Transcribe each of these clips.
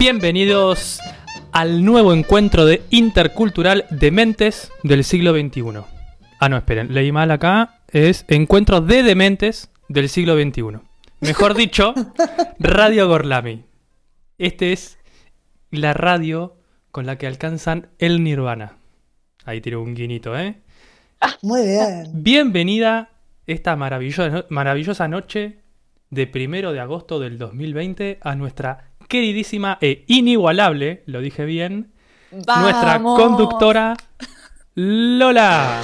Bienvenidos al nuevo encuentro de intercultural Dementes del siglo XXI. Ah, no, esperen, leí mal acá. Es Encuentro de Dementes del siglo XXI. Mejor dicho, Radio Gorlami. Este es la radio con la que alcanzan el nirvana. Ahí tiro un guinito, ¿eh? Muy bien. Bienvenida esta maravillosa, maravillosa noche de primero de agosto del 2020 a nuestra queridísima e inigualable, lo dije bien, nuestra conductora Lola.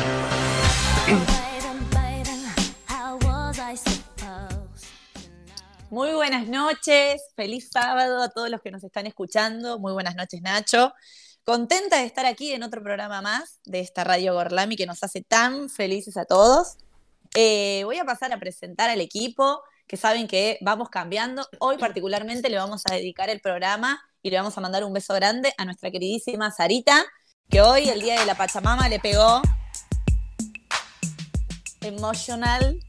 Muy buenas noches, feliz sábado a todos los que nos están escuchando. Muy buenas noches, Nacho. Contenta de estar aquí en otro programa más de esta Radio Gorlami que nos hace tan felices a todos. Eh, voy a pasar a presentar al equipo, que saben que vamos cambiando. Hoy particularmente le vamos a dedicar el programa y le vamos a mandar un beso grande a nuestra queridísima Sarita, que hoy, el día de la Pachamama, le pegó emotional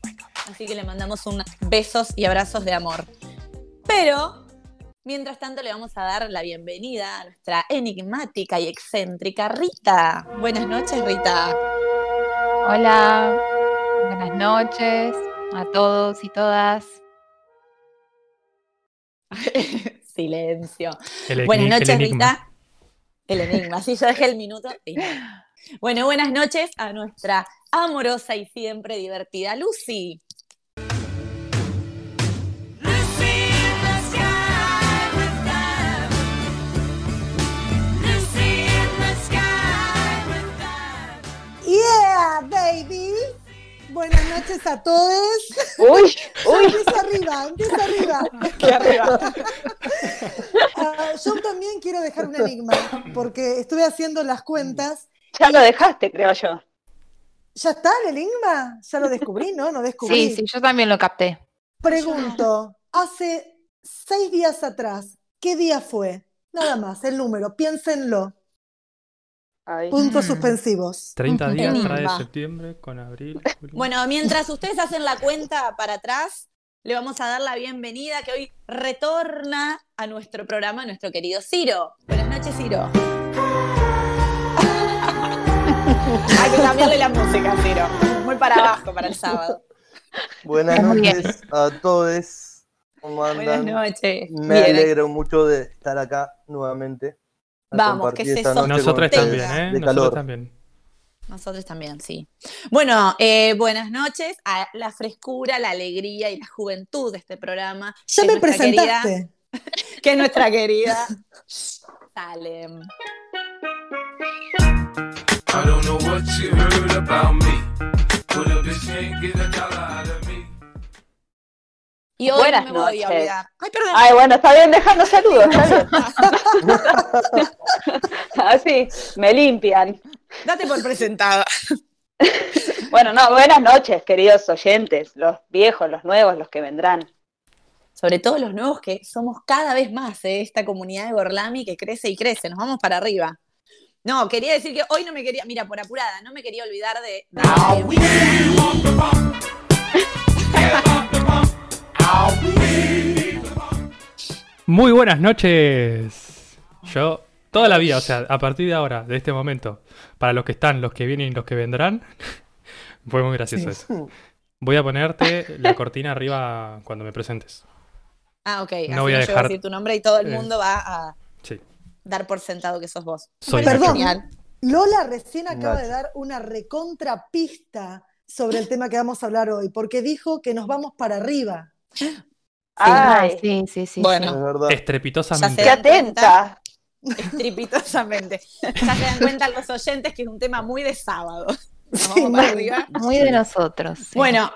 Así que le mandamos unos besos y abrazos de amor. Pero, mientras tanto, le vamos a dar la bienvenida a nuestra enigmática y excéntrica Rita. Buenas noches, Rita. Hola, buenas noches a todos y todas. Silencio. El buenas noches, el. Rita. El enigma. Sí, yo dejé el minuto. y. Bueno, buenas noches a nuestra amorosa y siempre divertida Lucy. Buenas noches a todos. Uy, Empieza arriba, empieza arriba. Aquí arriba. Ah, yo también quiero dejar un enigma, porque estuve haciendo las cuentas. Ya lo dejaste, creo yo. ¿Ya está el enigma? Ya lo descubrí, ¿no? No descubrí. sí, sí, yo también lo capté. Pregunto, hace seis días atrás, ¿qué día fue? Nada más, el número, piénsenlo. Ay. Puntos suspensivos. 30 días Enigma. trae septiembre con abril. julio. Bueno, mientras ustedes hacen la cuenta para atrás, le vamos a dar la bienvenida que hoy retorna a nuestro programa nuestro querido Ciro. Buenas noches, Ciro. Hay que cambiarle la música, Ciro. Muy para abajo para el sábado. Buenas noches a todos. ¿Cómo Buenas noches. Me Bien. alegro mucho de estar acá nuevamente. Vamos, que se Nosotros también, ¿eh? De Nosotros también. Nosotros también, sí. Bueno, eh, buenas noches a la frescura, la alegría y la juventud de este programa. Ya me querida- presentaste. que es nuestra querida Salem. I don't know what you heard about me, but a bitch can't get a dollar out of me. Y hoy Buenas no me voy a noches. olvidar. Ay, perdón. Ay, bueno, está bien dejando saludos. Así, me limpian. Date por presentada. Bueno, no, buenas noches, queridos oyentes, los viejos, los nuevos, los que vendrán. Sobre todo los nuevos que somos cada vez más, ¿eh? esta comunidad de Gorlami que crece y crece. Nos vamos para arriba. No, quería decir que hoy no me quería, mira, por apurada, no me quería olvidar de. de Muy buenas noches. Yo, toda la vida, o sea, a partir de ahora, de este momento, para los que están, los que vienen y los que vendrán, fue muy gracioso eso. Voy a ponerte la cortina arriba cuando me presentes. Ah, ok. Así No voy a no llego dejar- decir tu nombre y todo el eh, mundo va a Sí. dar por sentado que sos vos. Soy genial. Lola recién acaba Nacho. de dar una recontrapista sobre el tema que vamos a hablar hoy, porque dijo que nos vamos para arriba. Ay, sí, sí, sí. Bueno. Es sí. verdad. Estrepitosamente. qué atenta. Estrepitosamente. Ya se dan cuenta los oyentes que es un tema muy de sábado. Sí, muy. de nosotros. sí. Bueno,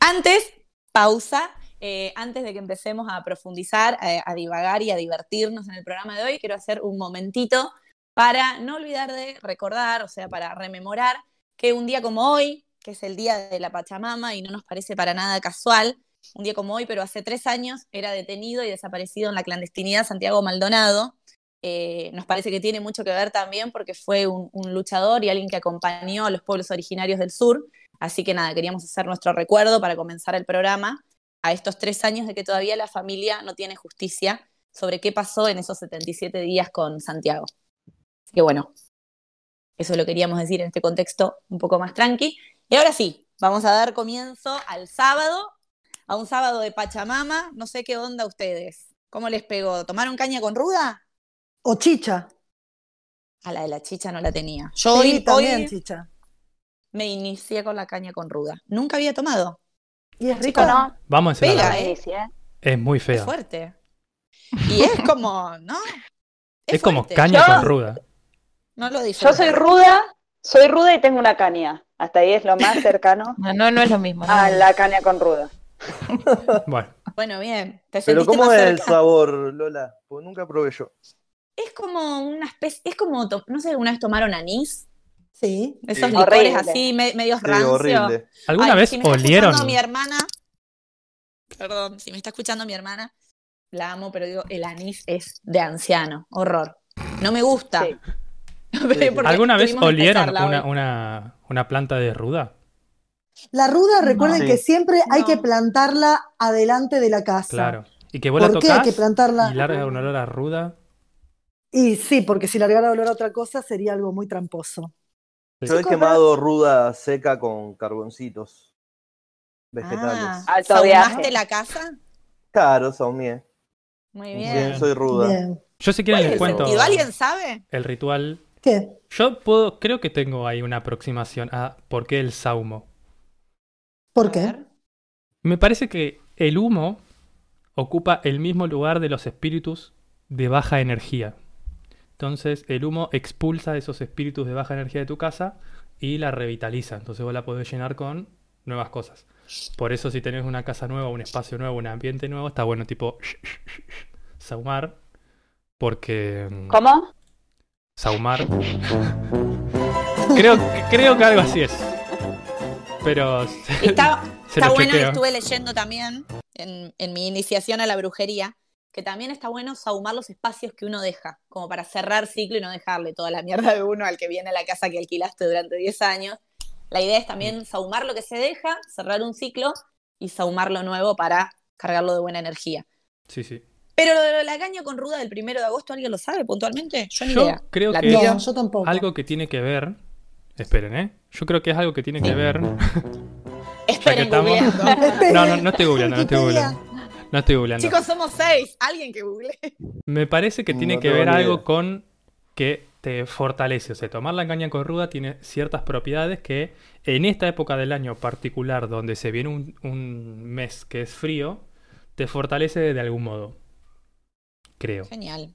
antes, pausa. eh, antes de que empecemos a profundizar, eh, a divagar y a divertirnos en el programa de hoy, quiero hacer un momentito para no olvidar de recordar, o sea, para rememorar que un día como hoy, que es el día de la Pachamama y no nos parece para nada casual, un día como hoy, pero hace tres años, era detenido y desaparecido en la clandestinidad Santiago Maldonado. Eh, nos parece que tiene mucho que ver también porque fue un, un luchador y alguien que acompañó a los pueblos originarios del sur. Así que nada, queríamos hacer nuestro recuerdo para comenzar el programa a estos tres años de que todavía la familia no tiene justicia sobre qué pasó en esos 77 días con Santiago. Así que bueno, eso lo queríamos decir en este contexto un poco más tranqui. Y ahora sí, vamos a dar comienzo al sábado, a un sábado de Pachamama. No sé qué onda ustedes. ¿Cómo les pegó? ¿Tomaron caña con ruda? O chicha. A la de la chicha no la tenía. Yo Sí, hoy, también hoy chicha. me inicié con la caña con ruda. Nunca había tomado. Y es Rico, ¿no? Vamos a Pega, ¿eh? ¿eh? Es muy Es fea. fuerte. Y es como, ¿no? Es, como caña Yo- con ruda. No lo disfruto. Yo soy ruda, soy ruda y tengo una caña. Hasta ahí es lo más cercano No, no, no es lo mismo. no a es la caña con ruda. Bueno, Bueno, bien. ¿Te Pero ¿cómo más es el sabor, Lola? Porque nunca probé yo. Es como una especie, es como, no sé, ¿alguna vez tomaron anís? Sí. Esos Sí. licores Horrible. así, me- medios Sí, rancios. horrible. ¿alguna Ay, vez si me olieron? mi hermana, perdón, si me está escuchando mi hermana, la amo, pero digo, el anís es de anciano, horror. No me gusta. Sí. ¿Alguna vez olieron una, una planta de ruda? La ruda, recuerden No. que siempre hay que plantarla adelante de la casa. Claro. Y que vos la ¿Por qué hay que plantarla? y larga un olor a ruda. Y sí, porque si largara olor a otra cosa sería algo muy tramposo. Yo he quemado ruda seca con carboncitos vegetales. Ah, ¿saumaste la casa? Claro, saumé. Muy Bien, bien. soy ruda. Bien. Yo si ¿Cuál quieren es les el cuento sentido? ¿Alguien sabe? el ritual. ¿Qué? Yo puedo, creo que tengo ahí una aproximación a por qué el saumo. ¿Por qué? Me parece que el humo ocupa el mismo lugar de los espíritus de baja energía. Entonces el humo expulsa esos espíritus de baja energía de tu casa y la revitaliza. Entonces vos la podés llenar con nuevas cosas. Por eso si tenés una casa nueva, un espacio nuevo, un ambiente nuevo, está bueno tipo saumar. Porque... mm, ¿Cómo? Saumar. Creo, creo que algo así es. Pero... Está, bueno, chequeo. estuve leyendo también en, en mi iniciación a la brujería, que también está bueno saumar los espacios que uno deja, como para cerrar ciclo y no dejarle toda la mierda de uno al que viene a la casa que alquilaste durante 10 años. La idea es Mm. también saumar lo que se deja, cerrar un ciclo y saumar lo nuevo para cargarlo de buena energía. Sí, sí. Pero lo de la caña con ruda del primero de agosto, ¿alguien lo sabe puntualmente? Yo ni Yo idea. creo La que. No, yo tampoco. algo que tiene que ver. Esperen, ¿eh? Yo creo que es algo que tiene que ver. Esperen. No, no, no estoy googleando, no estoy googleando. No estoy googleando. Chicos, somos seis. Alguien que google. Me parece que tiene No que ver algo con que te fortalece. O sea, tomar la caña con ruda tiene ciertas propiedades que en esta época del año particular, donde se viene un, un mes que es frío, te fortalece de algún modo. Creo. Genial.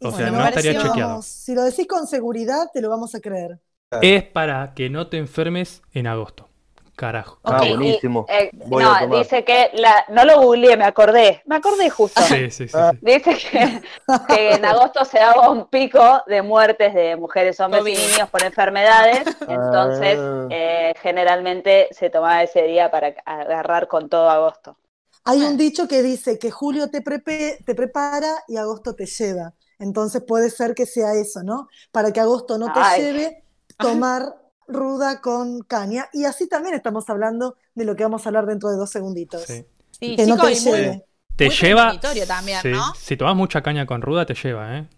O sea, no estaría chequeado. Si lo decís con seguridad, te lo vamos a creer. Es para que no te enfermes en agosto. Carajo. Ah, y- buenísimo. Eh, Voy a no, tomar. dice que la, no lo googleé, me acordé. Me acordé justo. Sí, sí, sí. Ah. Dice que, que en agosto se daba un pico de muertes de mujeres, hombres y niños por enfermedades. Entonces, Ah. eh, generalmente se tomaba ese día para agarrar con todo agosto. Hay un dicho que dice que julio te, prepe- te prepara y agosto te lleva. Entonces puede ser que sea eso, ¿no? Para que agosto no te Ay. lleve, tomar ruda con caña. Y así también estamos hablando de lo que vamos a hablar dentro de dos segunditos. Sí. Sí, Que no te muy- lleve. Te Muy lleva. premonitorio también, sí. ¿no? Si tomas mucha caña con ruda, te lleva, ¿eh?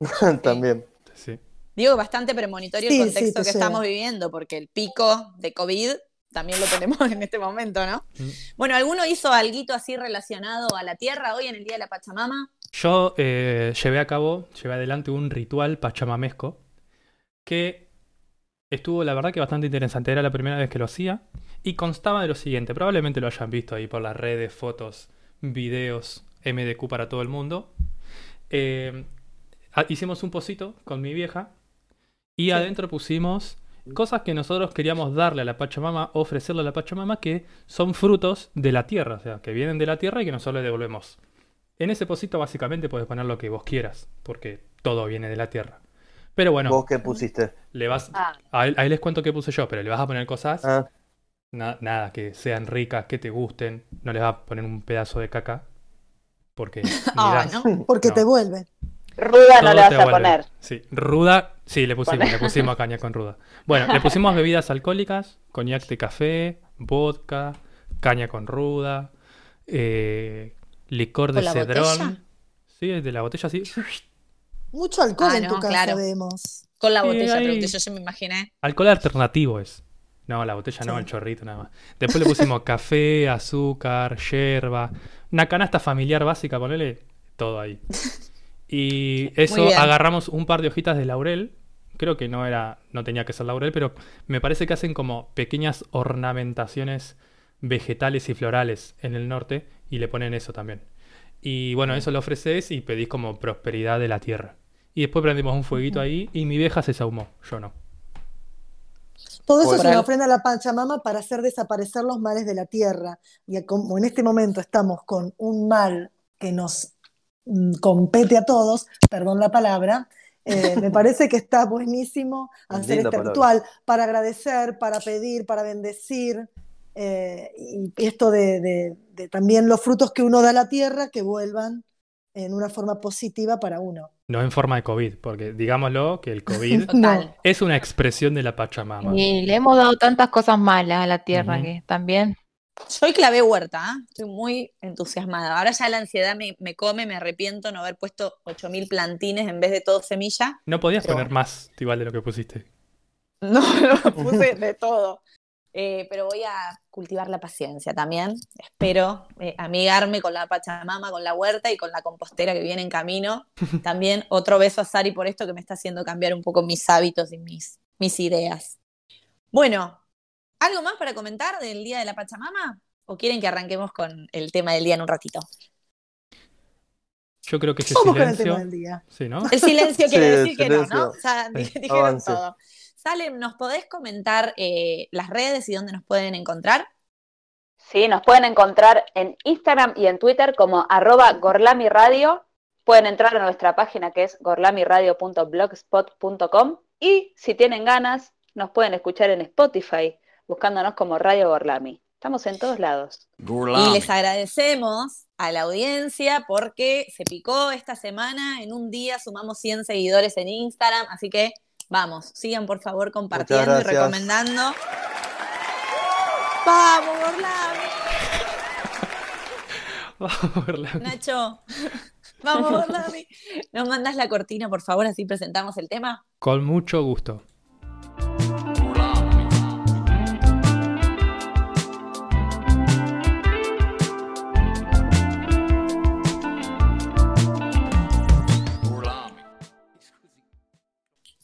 También. Sí. Digo, bastante premonitorio Sí, el contexto te que lleva. estamos viviendo, porque el pico de COVID también lo tenemos en este momento, ¿no? Mm. Bueno, ¿alguno hizo algo así relacionado a la tierra hoy en el Día de la Pachamama? Yo eh, llevé a cabo, llevé adelante un ritual pachamamesco que estuvo, la verdad, que bastante interesante. Era la primera vez que lo hacía y constaba de lo siguiente. Probablemente lo hayan visto ahí por las redes, fotos, videos, MDQ para todo el mundo. Eh, hicimos un pocito con mi vieja y adentro pusimos cosas que nosotros queríamos darle a la Pachamama, ofrecerle a la Pachamama, que son frutos de la tierra, o sea, que vienen de la tierra y que nosotros le devolvemos. En ese pocito básicamente puedes poner lo que vos quieras, porque todo viene de la tierra. Pero bueno, ¿Vos qué pusiste? le vas, Ah, ahí, ahí les cuento qué puse yo, pero le vas a poner cosas, Ah, na- nada, que sean ricas, que te gusten, no les vas a poner un pedazo de caca, porque Ah, das. ¿no? Porque No. te vuelve. ruda no le vas a vuelve. poner. Sí, ruda, sí, le pusimos, le pusimos caña con ruda. Bueno, le pusimos bebidas alcohólicas, coñac de café, vodka, caña con ruda, eh, licor de ¿Con la cedrón. botella? Sí, es de la botella así. Mucho alcohol Ah, en tu casa claro. vemos. Con la botella, pregunté yo, yo me imaginé. Alcohol alternativo es. No, la botella no, el chorrito nada más. Después le pusimos café, azúcar, yerba. Una canasta familiar básica, ponele todo ahí. Y eso agarramos un par de hojitas de laurel. Creo que no era, no tenía que ser laurel, pero me parece que hacen como pequeñas ornamentaciones vegetales y florales en el norte y le ponen eso también. Y bueno, eso lo ofreces y pedís como prosperidad de la tierra. Y después prendimos un fueguito ahí y mi vieja se sahumó, yo no. Todo eso una algo. ofrenda a la Pachamama para hacer desaparecer los males de la tierra. Y como en este momento estamos con un mal que nos mm, compete a todos, perdón la palabra, eh, me parece que está buenísimo hacer Linda este palabra. ritual para agradecer, para pedir, para bendecir. eh, y esto de, de- de también los frutos que uno da a la tierra que vuelvan en una forma positiva para uno. No en forma de COVID, porque digámoslo que el COVID Total. es una expresión de la Pachamama. Y le hemos dado tantas cosas malas a la tierra que también. Yo hoy clavé huerta, ¿ah? estoy muy entusiasmada. Ahora ya la ansiedad me, me come, me arrepiento no haber puesto 8.000 plantines en vez de todo semilla. No podías Pero poner más igual de lo que pusiste. No, no, puse de todo. Eh, pero voy a cultivar la paciencia también. Espero eh, amigarme con la Pachamama, con la huerta y con la compostera que viene en camino. También otro beso a Sari por esto que me está haciendo cambiar un poco mis hábitos y mis, mis ideas. Bueno, ¿algo más para comentar del Día de la Pachamama? ¿O quieren que arranquemos con el tema del día en un ratito? Yo creo que ese Vamos con el silencio. tema del día. Sí, ¿no? El silencio quiere decir que no, ¿no? silencio. O sea, Sí, dijeron avance. todo. Salem, ¿nos podés comentar eh, las redes y dónde nos pueden encontrar? Sí, nos pueden encontrar en Instagram y en Twitter como arroba gorlamiradio. Pueden entrar a nuestra página que es gorlamiradio.blogspot.com y si tienen ganas nos pueden escuchar en Spotify buscándonos como Radio Gorlami. Estamos en todos lados. Y les agradecemos a la audiencia porque se picó esta semana. En un día sumamos 100 seguidores en Instagram, así que vamos, sigan por favor compartiendo y recomendando. ¡Vamos, Gorlami! Vamos verla. Nacho, vamos, Gorlami. ¿Nos mandas la cortina, por favor, así presentamos el tema? Con mucho gusto.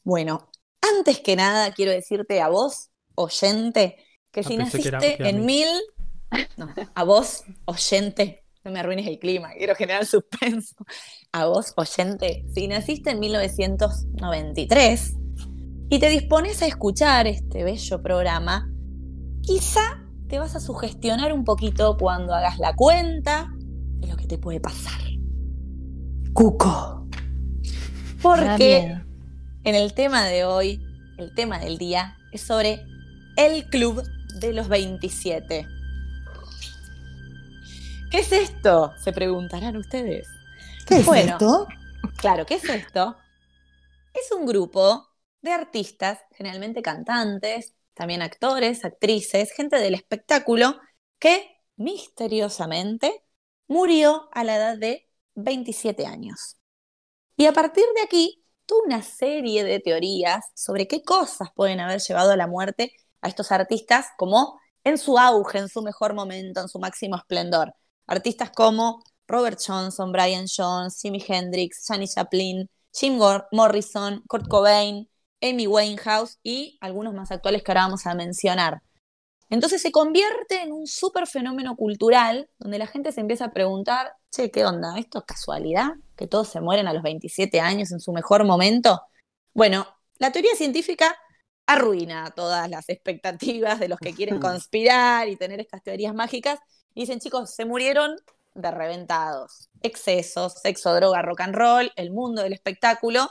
Bueno, antes que nada quiero decirte a vos, oyente, que Ah, si pensé que era- naciste que en mil... No, a vos, oyente, no me arruines el clima, quiero generar suspenso. A vos, oyente, si naciste en 1993 y te dispones a escuchar este bello programa, quizá te vas a sugestionar un poquito cuando hagas la cuenta de lo que te puede pasar. Cuco. Porque. En el tema de hoy, el tema del día, es sobre el Club de los 27. ¿Qué es esto? Se preguntarán ustedes. ¿Qué es esto? Claro, ¿qué es esto? Es un grupo de artistas, generalmente cantantes, también actores, actrices, gente del espectáculo, que misteriosamente murió a la edad de 27 años. Y a partir de aquí, toda una serie de teorías sobre qué cosas pueden haber llevado a la muerte a estos artistas como en su auge, en su mejor momento, en su máximo esplendor. Artistas como Robert Johnson, Brian Jones, Jimi Hendrix, Janis Joplin, Jim Morrison, Kurt Cobain, Amy Winehouse y algunos más actuales que ahora vamos a mencionar. Entonces se convierte en un súper fenómeno cultural donde la gente se empieza a preguntar, che, ¿qué onda? ¿Esto es casualidad? ¿Que todos se mueren a los 27 años en su mejor momento? Bueno, la teoría científica arruina todas las expectativas de los que quieren conspirar y tener estas teorías mágicas. Y dicen, chicos, se murieron de reventados. Excesos, sexo, droga, rock and roll, el mundo del espectáculo.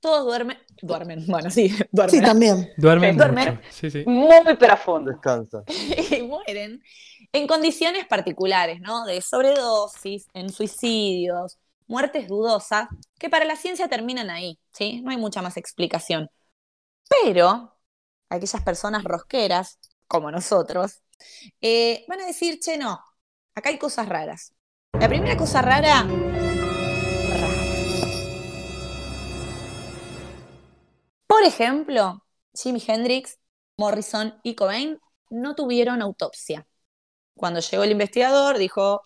Todos duermen. Duermen, bueno, sí, duermen. Sí, también. Duermen Duermen. mucho. Sí, sí. Muy profundo. Descansa. y mueren en condiciones particulares, ¿no? De sobredosis, en suicidios, muertes dudosas, que para la ciencia terminan ahí, ¿sí? No hay mucha más explicación. Pero aquellas personas rosqueras, como nosotros, eh, van a decir, che, no, acá hay cosas raras. La primera cosa rara... Por ejemplo, Jimi Hendrix, Morrison y Cobain no tuvieron autopsia. Cuando llegó el investigador, dijo,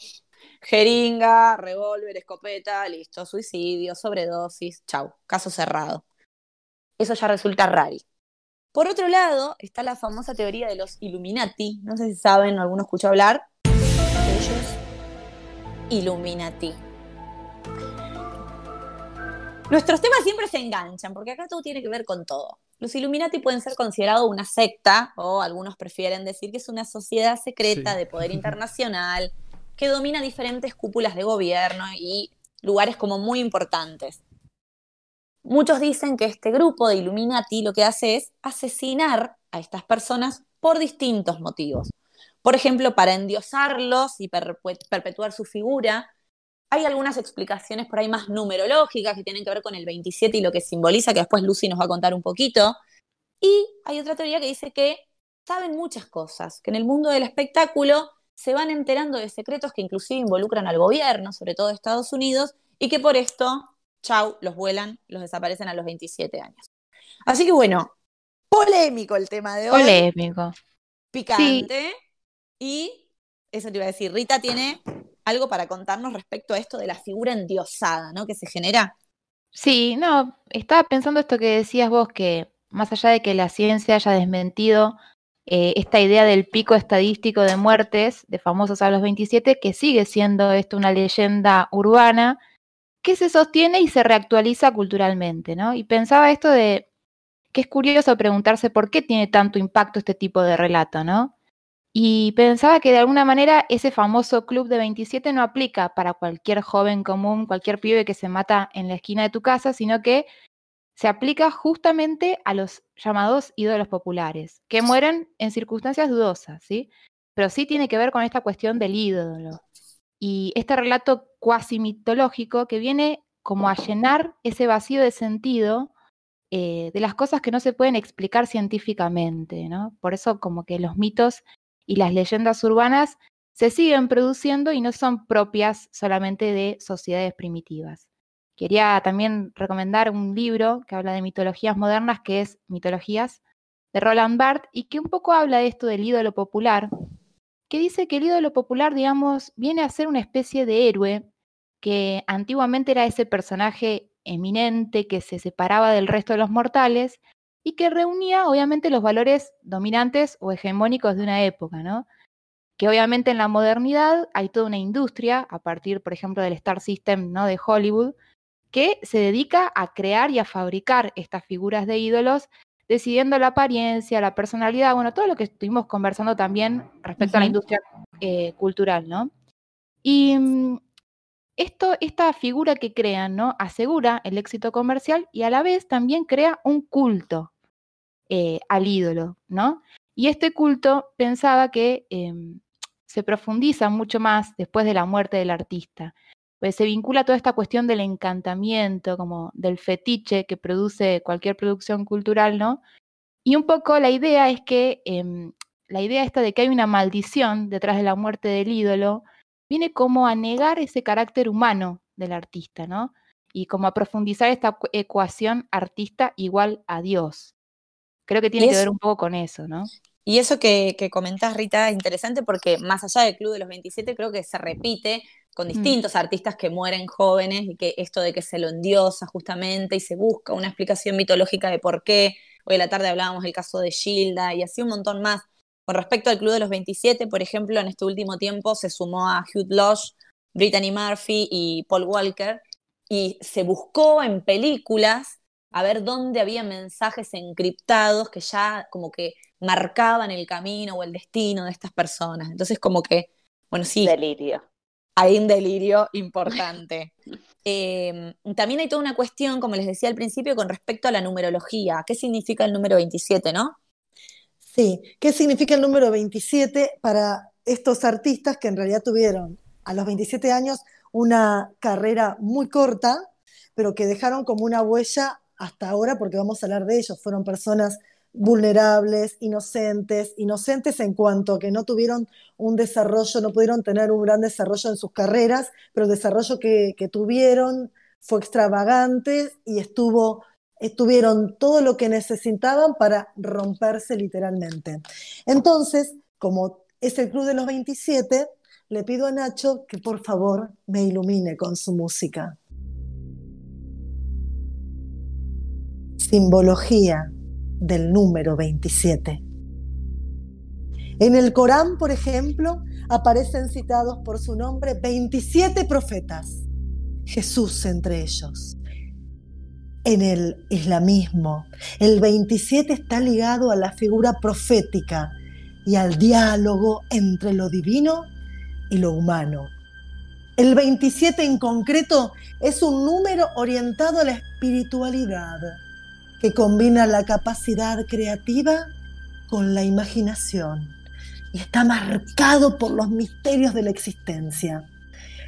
jeringa, revólver, escopeta, listo, suicidio, sobredosis, chau, caso cerrado. Eso ya resulta raro. Por otro lado, está la famosa teoría de los Illuminati. No sé si saben, alguno escuchó hablar de ellos. Illuminati. Nuestros temas siempre se enganchan, porque acá todo tiene que ver con todo. Los Illuminati pueden ser considerados una secta, o algunos prefieren decir que es una sociedad secreta Sí. de poder internacional que domina diferentes cúpulas de gobierno y lugares como muy importantes. Muchos dicen que este grupo de Illuminati lo que hace es asesinar a estas personas por distintos motivos. Por ejemplo, para endiosarlos y perpetuar su figura. Hay algunas explicaciones por ahí más numerológicas que tienen que ver con el 27 y lo que simboliza, que después Lucy nos va a contar un poquito. Y hay otra teoría que dice que saben muchas cosas, que en el mundo del espectáculo se van enterando de secretos que inclusive involucran al gobierno, sobre todo de Estados Unidos, y que por esto, chau, los vuelan, los desaparecen a los 27 años. Así que bueno, polémico el tema de hoy, Polémico. picante, y eso te iba a decir, Rita tiene algo para contarnos respecto a esto de la figura endiosada, ¿no? Que se genera. Sí, no, estaba pensando esto que decías vos, que más allá de que la ciencia haya desmentido eh, esta idea del pico estadístico de muertes de famosos a los 27, que sigue siendo esto una leyenda urbana que se sostiene y se reactualiza culturalmente, ¿no? Y pensaba esto de que es curioso preguntarse por qué tiene tanto impacto este tipo de relato, ¿no? Y pensaba que de alguna manera ese famoso club de 27 no aplica para cualquier joven común, cualquier pibe que se mata en la esquina de tu casa, sino que se aplica justamente a los llamados ídolos populares, que mueren en circunstancias dudosas, ¿sí? Pero sí tiene que ver con esta cuestión del ídolo. Y este relato cuasi mitológico que viene como a llenar ese vacío de sentido eh, de las cosas que no se pueden explicar científicamente, ¿no? Por eso como que los mitos y las leyendas urbanas se siguen produciendo y no son propias solamente de sociedades primitivas. Quería también recomendar un libro que habla de mitologías modernas, que es Mitologías, de Roland Barthes, y que un poco habla de esto del ídolo popular, que dice que el ídolo popular, digamos, viene a ser una especie de héroe que antiguamente era ese personaje eminente que se separaba del resto de los mortales y que reunía obviamente los valores dominantes o hegemónicos de una época, ¿no? Que obviamente en la modernidad hay toda una industria, a partir, por ejemplo, del Star System ¿no? de Hollywood, que se dedica a crear y a fabricar estas figuras de ídolos, decidiendo la apariencia, la personalidad, bueno, todo lo que estuvimos conversando también respecto a la industria eh, cultural, ¿no? Y mm, esto, esta figura que crean, ¿no? Asegura el éxito comercial y a la vez también crea un culto eh, al ídolo, ¿no? Y este culto pensaba que em, se profundiza mucho más después de la muerte del artista. Pues se vincula toda esta cuestión del encantamiento, como del fetiche que produce cualquier producción cultural, ¿no? Y un poco la idea es que em, la idea esta de que hay una maldición detrás de la muerte del ídolo viene como a negar ese carácter humano del artista, ¿no? Y como a profundizar esta cu- ecuación artista igual a Dios. Creo que tiene que ver un poco con eso, ¿no? Y eso que, que comentás, Rita, es interesante porque más allá del Club de los 27, creo que se repite con distintos artistas que mueren jóvenes y que esto de que se lo endiosa justamente y se busca una explicación mitológica de por qué. Hoy a la tarde hablábamos del caso de Gilda y así un montón más. Con respecto al Club de los 27, por ejemplo, en este último tiempo se sumó a Hugh Lodge, Brittany Murphy y Paul Walker y se buscó en películas a ver dónde había mensajes encriptados que ya como que marcaban el camino o el destino de estas personas. Entonces, como que, bueno, sí, Delirio. Hay un delirio importante. Eh, también hay toda una cuestión, como les decía al principio, con respecto a la numerología. ¿Qué significa el número 27, no? Sí, ¿qué significa el número 27 para estos artistas que en realidad tuvieron a los 27 años una carrera muy corta, pero que dejaron como una huella hasta ahora, porque vamos a hablar de ellos, fueron personas vulnerables, inocentes, inocentes en cuanto a que no tuvieron un desarrollo, no pudieron tener un gran desarrollo en sus carreras, pero el desarrollo que, que tuvieron fue extravagante y estuvo tuvieron todo lo que necesitaban para romperse literalmente. Entonces, como es el Club de los 27, le pido a Nacho que por favor me ilumine con su música. Simbología del número 27. En el Corán, por ejemplo, aparecen citados por su nombre 27 profetas, Jesús entre ellos. En el islamismo, el 27 está ligado a la figura profética y al diálogo entre lo divino y lo humano. El 27 en concreto es un número orientado a la espiritualidad, que combina la capacidad creativa con la imaginación y está marcado por los misterios de la existencia.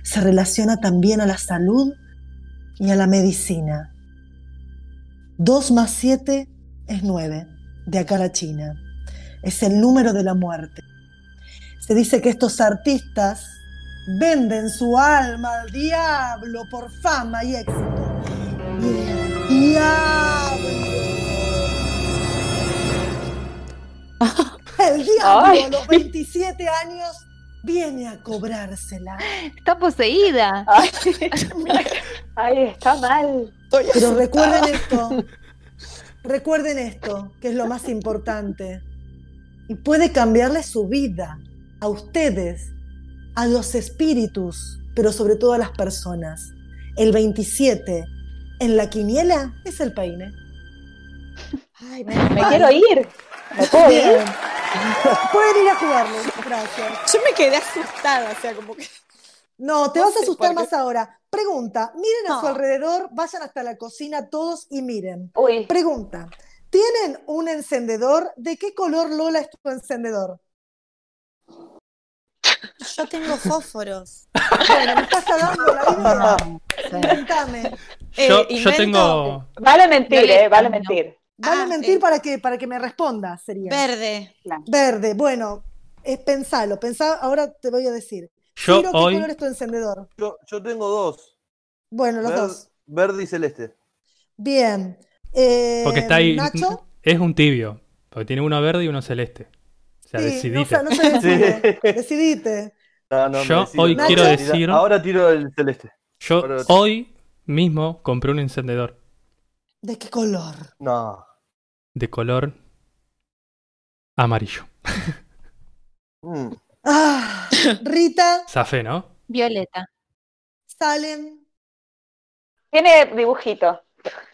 Se relaciona también a la salud y a la medicina. 2 más 7 es 9, de acá a la China. Es el número de la muerte. Se dice que estos artistas venden su alma al diablo por fama y éxito. Diablo. El diablo Ay. a los 27 años viene a cobrársela. Está poseída. Ay, Ay, está mal. Pero recuerden esto, recuerden esto, que es lo más importante. Y puede cambiarle su vida a ustedes, a los espíritus, pero sobre todo a las personas. El 27 en la quiniela es el peine. Ay, Me quiero ir. ¿Me puedo ir? Pueden ir a jugarlo, gracias. Yo me quedé asustada, o sea, como que. No, te No vas a asustar más ahora. Pregunta, miren a No. su alrededor, vayan hasta la cocina todos y miren. Uy, Pregunta, ¿tienen un encendedor? ¿De qué color Lola es tu encendedor? Yo tengo fósforos. Bueno, me estás cagando la idea. Eh, Yo, tengo. vale mentir, eh, vale mentir. Vale Ah, mentir eh. para que, para que me responda, sería. Verde. Verde, bueno, eh, pensalo, pensá, ahora te voy a decir. Yo Ciro, ¿qué hoy. color es tu encendedor? Yo, yo tengo dos. Bueno, los Ver- dos. Verde y celeste. Bien. Eh, Porque está ahí. Nacho. Es un tibio. Porque tiene uno verde y uno celeste. O sea, Sí, no, decidite. no se decide. Sí. Decidite. No, no, me Yo hoy Nacho. quiero decir. Ahora tiro el celeste. Yo Pero- hoy mismo compré un encendedor ¿De qué color? No. de color amarillo. Mm. Ah, Rita, Zafé, ¿no? Violeta. Salen. Tiene dibujito.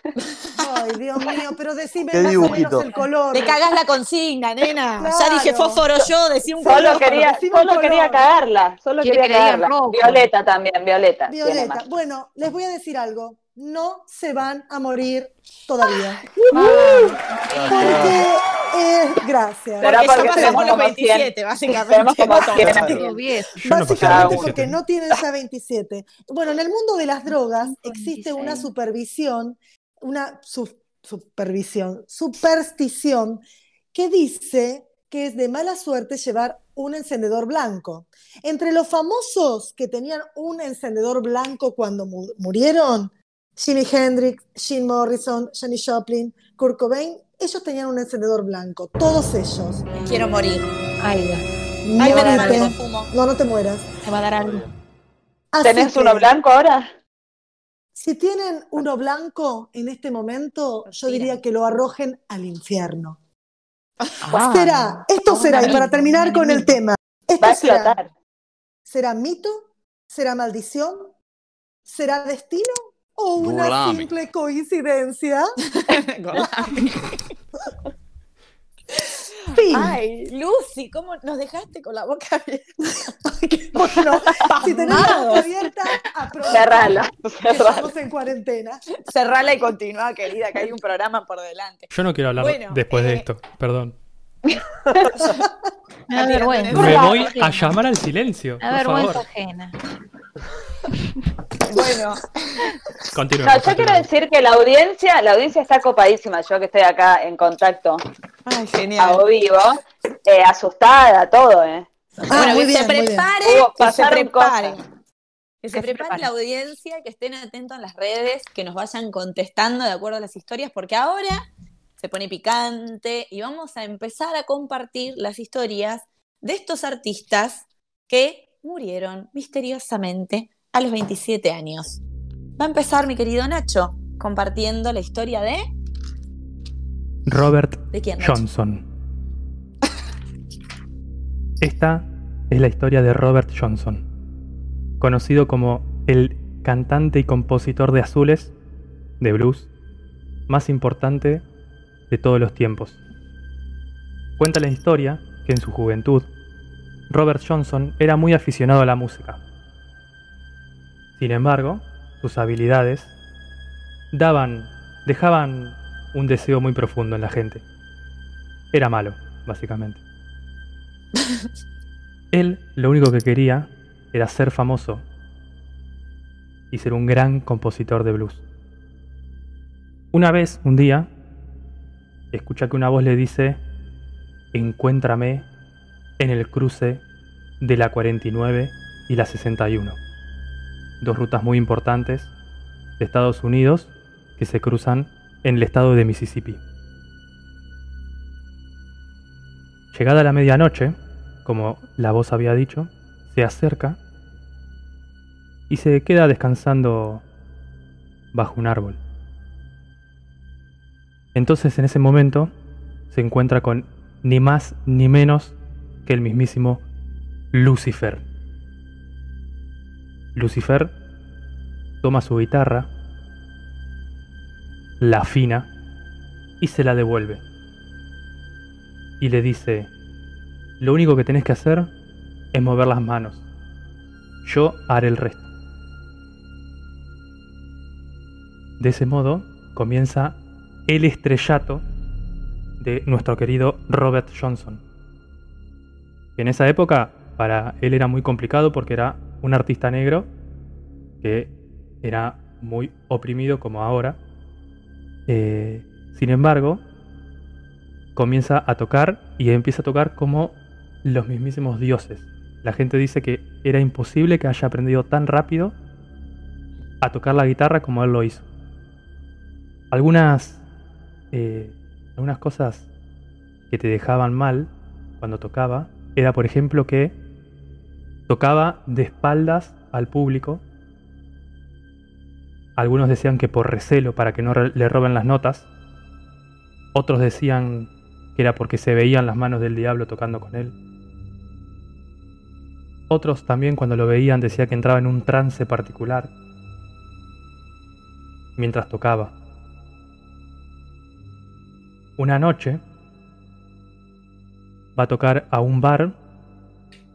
Ay, Dios mío, pero decime Qué más o dibujito. menos el color. Te cagás la consigna, nena. Ya dije fósforo yo, decía un Solo Solo color. quería, solo quería cagarla. Solo quería que cagarla. rojo. Violeta también, Violeta. Violeta. Bueno, les voy a decir algo. No se van a morir todavía. Porque, eh, gracias. Será Porque ya porque pasamos los como 27, Tenemos básicamente. como mató. 100. Tengo viejo. Yo no pasé Básicamente por porque 27. no tienen ya 27. Bueno, en el mundo de las drogas existe una 26. supervisión, una su- supervisión, superstición que dice que es de mala suerte llevar un encendedor blanco. Entre los famosos que tenían un encendedor blanco cuando mu- murieron, Jimi Hendrix, Jim Morrison, Janis Joplin, Kurt Cobain, ellos tenían un encendedor blanco, todos ellos. Quiero morir. Ay, no fumo. No, no te mueras. me va a dar algo. Así ¿Tenés que, uno blanco ahora? Si tienen uno blanco en este momento, yo diría que lo arrojen al infierno. Ah, será, esto será, y para terminar con el tema, Va a esto será, explotar. ¿será mito? ¿Será maldición? ¿Será destino? ¿O una simple coincidencia? Ay, Lucy, ¿cómo nos dejaste con la boca abierta? Bueno, si tenés la boca abierta, aprovecha Cerrala. estamos en cuarentena. Cerrala y continúa, querida, que hay un programa por delante. Yo no quiero hablar Bueno, después de eh, esto. Perdón. Me da vergüenza. Me voy a llamar al silencio. Me da vergüenza favor. ajena. Bueno, Continúe. No, yo quiero decir que la audiencia, la audiencia está copadísima, yo que estoy acá en contacto ay, a genial. vivo, eh, asustada, todo, ¿eh? Ah, bueno, muy que bien, se muy bien. prepare, Hubo- que se pasaron prepare. cosas. Que se Que se prepare preparen. la audiencia, que estén atentos en las redes, que nos vayan contestando de acuerdo a las historias, porque ahora se pone picante y vamos a empezar a compartir las historias de estos artistas que murieron misteriosamente a los 27 años. Va a empezar mi querido Nacho compartiendo la historia de... Robert ¿De quién, Nacho? Johnson. Esta es la historia de Robert Johnson, conocido como el cantante y compositor de azules de blues más importante de todos los tiempos. Cuenta la historia que en su juventud Robert Johnson era muy aficionado a la música. Sin embargo, sus habilidades daban, dejaban un deseo muy profundo en la gente. Era malo, básicamente. Él lo único que quería era ser famoso y ser un gran compositor de blues. Una vez, un día, escucha que una voz le dice, encuéntrame en el cruce de la 49 y la 61. Dos rutas muy importantes de Estados Unidos que se cruzan en el estado de Mississippi. Llegada la medianoche, como la voz había dicho, se acerca y se queda descansando bajo un árbol. Entonces en ese momento se encuentra con ni más ni menos que el mismísimo Lucifer. Lucifer toma su guitarra, la afina y se la devuelve. Y le dice, lo único que tenés que hacer es mover las manos. Yo haré el resto. De ese modo comienza el estrellato de nuestro querido Robert Johnson. En esa época para él era muy complicado porque era un artista negro que era muy oprimido como ahora. Eh, sin embargo, comienza a tocar y empieza a tocar como los mismísimos dioses. La gente dice que era imposible que haya aprendido tan rápido a tocar la guitarra como él lo hizo. Algunas, eh, algunas cosas que te dejaban mal cuando tocaba era, por ejemplo, que tocaba de espaldas al público. Algunos decían que por recelo para que no le roben las notas. Otros decían que era porque se veían las manos del diablo tocando con él. Otros también cuando lo veían decía que entraba en un trance particular mientras tocaba. Una noche va a tocar a un bar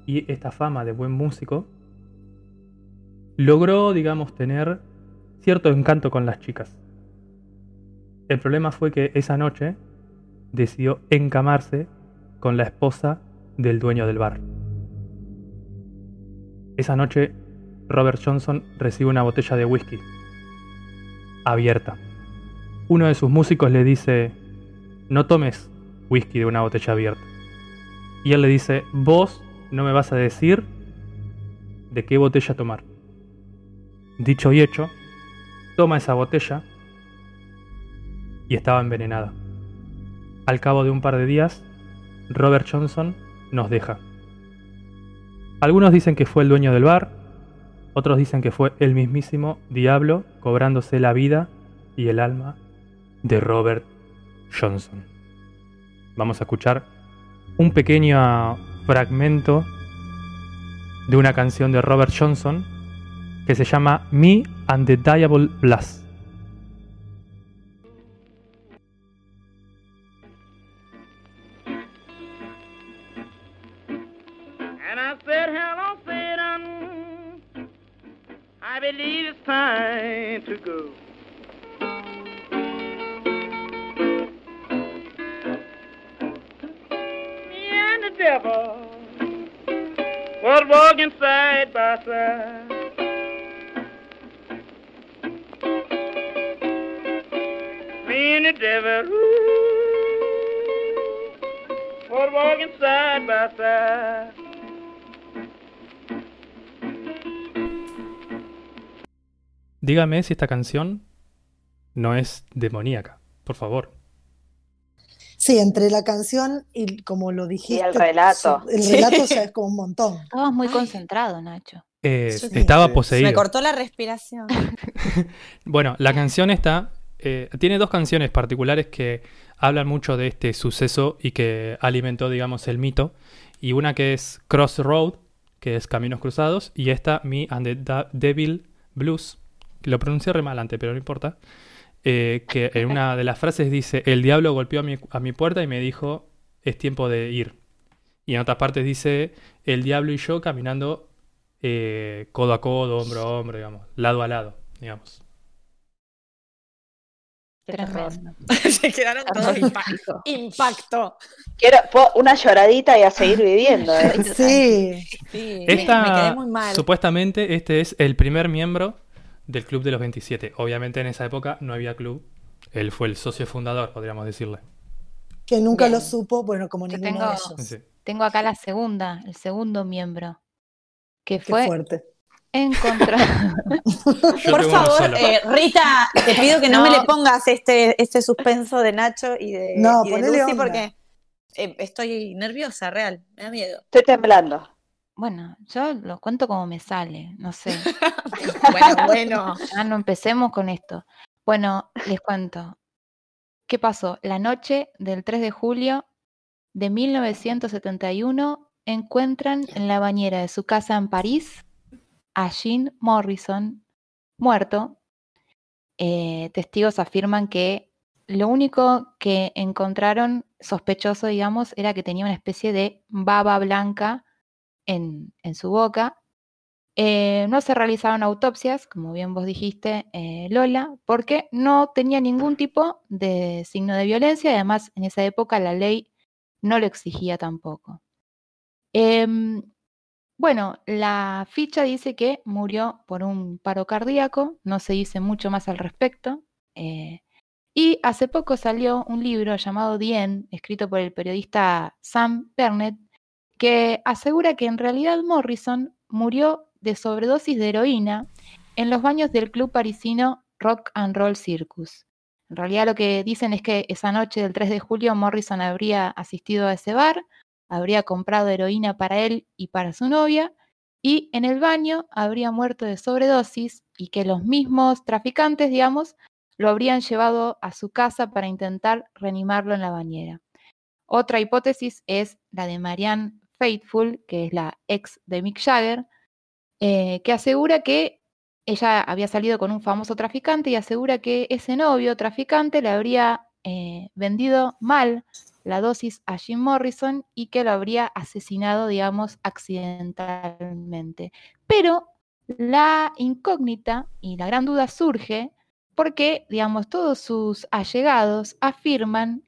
y esta fama de buen músico logró, digamos, tener cierto encanto con las chicas. El problema fue que esa noche decidió encamarse con la esposa del dueño del bar. Esa noche Robert Johnson recibe una botella de whisky abierta. Uno de sus músicos le dice, no tomes whisky de una botella abierta. Y él le dice, vos no me vas a decir de qué botella tomar. Dicho y hecho, toma esa botella y estaba envenenada. Al cabo de un par de días, Robert Johnson nos deja. Algunos dicen que fue el dueño del bar, otros dicen que fue el mismísimo diablo cobrándose la vida y el alma de Robert Johnson. Vamos a escuchar un pequeño fragmento de una canción de Robert Johnson que se llama Me and the Diable Blast. I believe it's time to go. Devil was walking side by side. Me and the devil ooh, was walking side by side. dígame si esta canción no es demoníaca, por favor. Sí, entre la canción y como lo dijiste. el relato. El relato ya es como un montón. Estabas muy Ay. concentrado, Nacho. Eh, Sí. estaba Sí. poseído. Me cortó la respiración. Bueno, la canción esta eh, tiene dos canciones particulares que hablan mucho de este suceso y que alimentó, digamos, el mito. Y una que es Crossroad, que es Caminos Cruzados, y esta, Me and the Devil Blues, que lo pronuncié re mal antes, pero no importa. Eh, que en una de las frases dice, el diablo golpeó a mi, a mi puerta y me dijo, es tiempo de ir. Y en otras partes dice, el diablo y yo caminando eh, codo a codo, hombro a hombro, digamos, lado a lado, digamos. Se quedaron todos impacto. Impacto. Quiero una lloradita y a seguir viviendo. ¿eh? Sí, Sí, me- Esta, me, quedé muy mal. supuestamente, este es el primer miembro del Club de los 27. Obviamente en esa época no había club. Él fue el socio fundador, podríamos decirle. que nunca Bien. lo supo, bueno, como ninguno tengo- de ellos. Sí. Tengo acá la segunda, el segundo miembro, que Qué fue fuerte. encontrado. Yo Por favor, eh, Rita, te pido que no, me le pongas este, este suspenso de Nacho y de, No, y de ponele Lucy onda. porque eh, estoy nerviosa, real. Me da miedo. Estoy temblando. Bueno, yo lo cuento como me sale, no sé. Bueno, bueno. Ya no empecemos con esto. Bueno, les cuento. ¿Qué pasó? La noche del 3 de julio de 1971 encuentran en la bañera de su casa en París a Jim Morrison muerto. Eh, testigos afirman que lo único que encontraron sospechoso, digamos, era que tenía una especie de baba blanca en, su boca. Eh, no se realizaron autopsias, como bien vos dijiste, eh, Lola, porque no tenía ningún tipo de signo de violencia además en esa época la ley no lo exigía tampoco. Em, bueno, la ficha dice que murió por un paro cardíaco, no se dice mucho más al respecto. eh, y hace poco salió un libro llamado End, escrito por el periodista Sam Burnett, que asegura que en realidad Morrison murió de sobredosis de heroína en los baños del club parisino Rock and Roll Circus. En realidad lo que dicen es que esa noche del 3 de julio Morrison habría asistido a ese bar, habría comprado heroína para él y para su novia, y en el baño habría muerto de sobredosis y que los mismos traficantes, digamos, lo habrían llevado a su casa para intentar reanimarlo en la bañera. Otra hipótesis es la de Marianne Faithful, que es la ex de Mick Jagger, eh, que asegura que ella había salido con un famoso traficante y asegura que ese novio traficante le habría eh, vendido mal la dosis a Jim Morrison y que lo habría asesinado, digamos, accidentalmente. Pero la incógnita y la gran duda surge porque, digamos, todos sus allegados afirman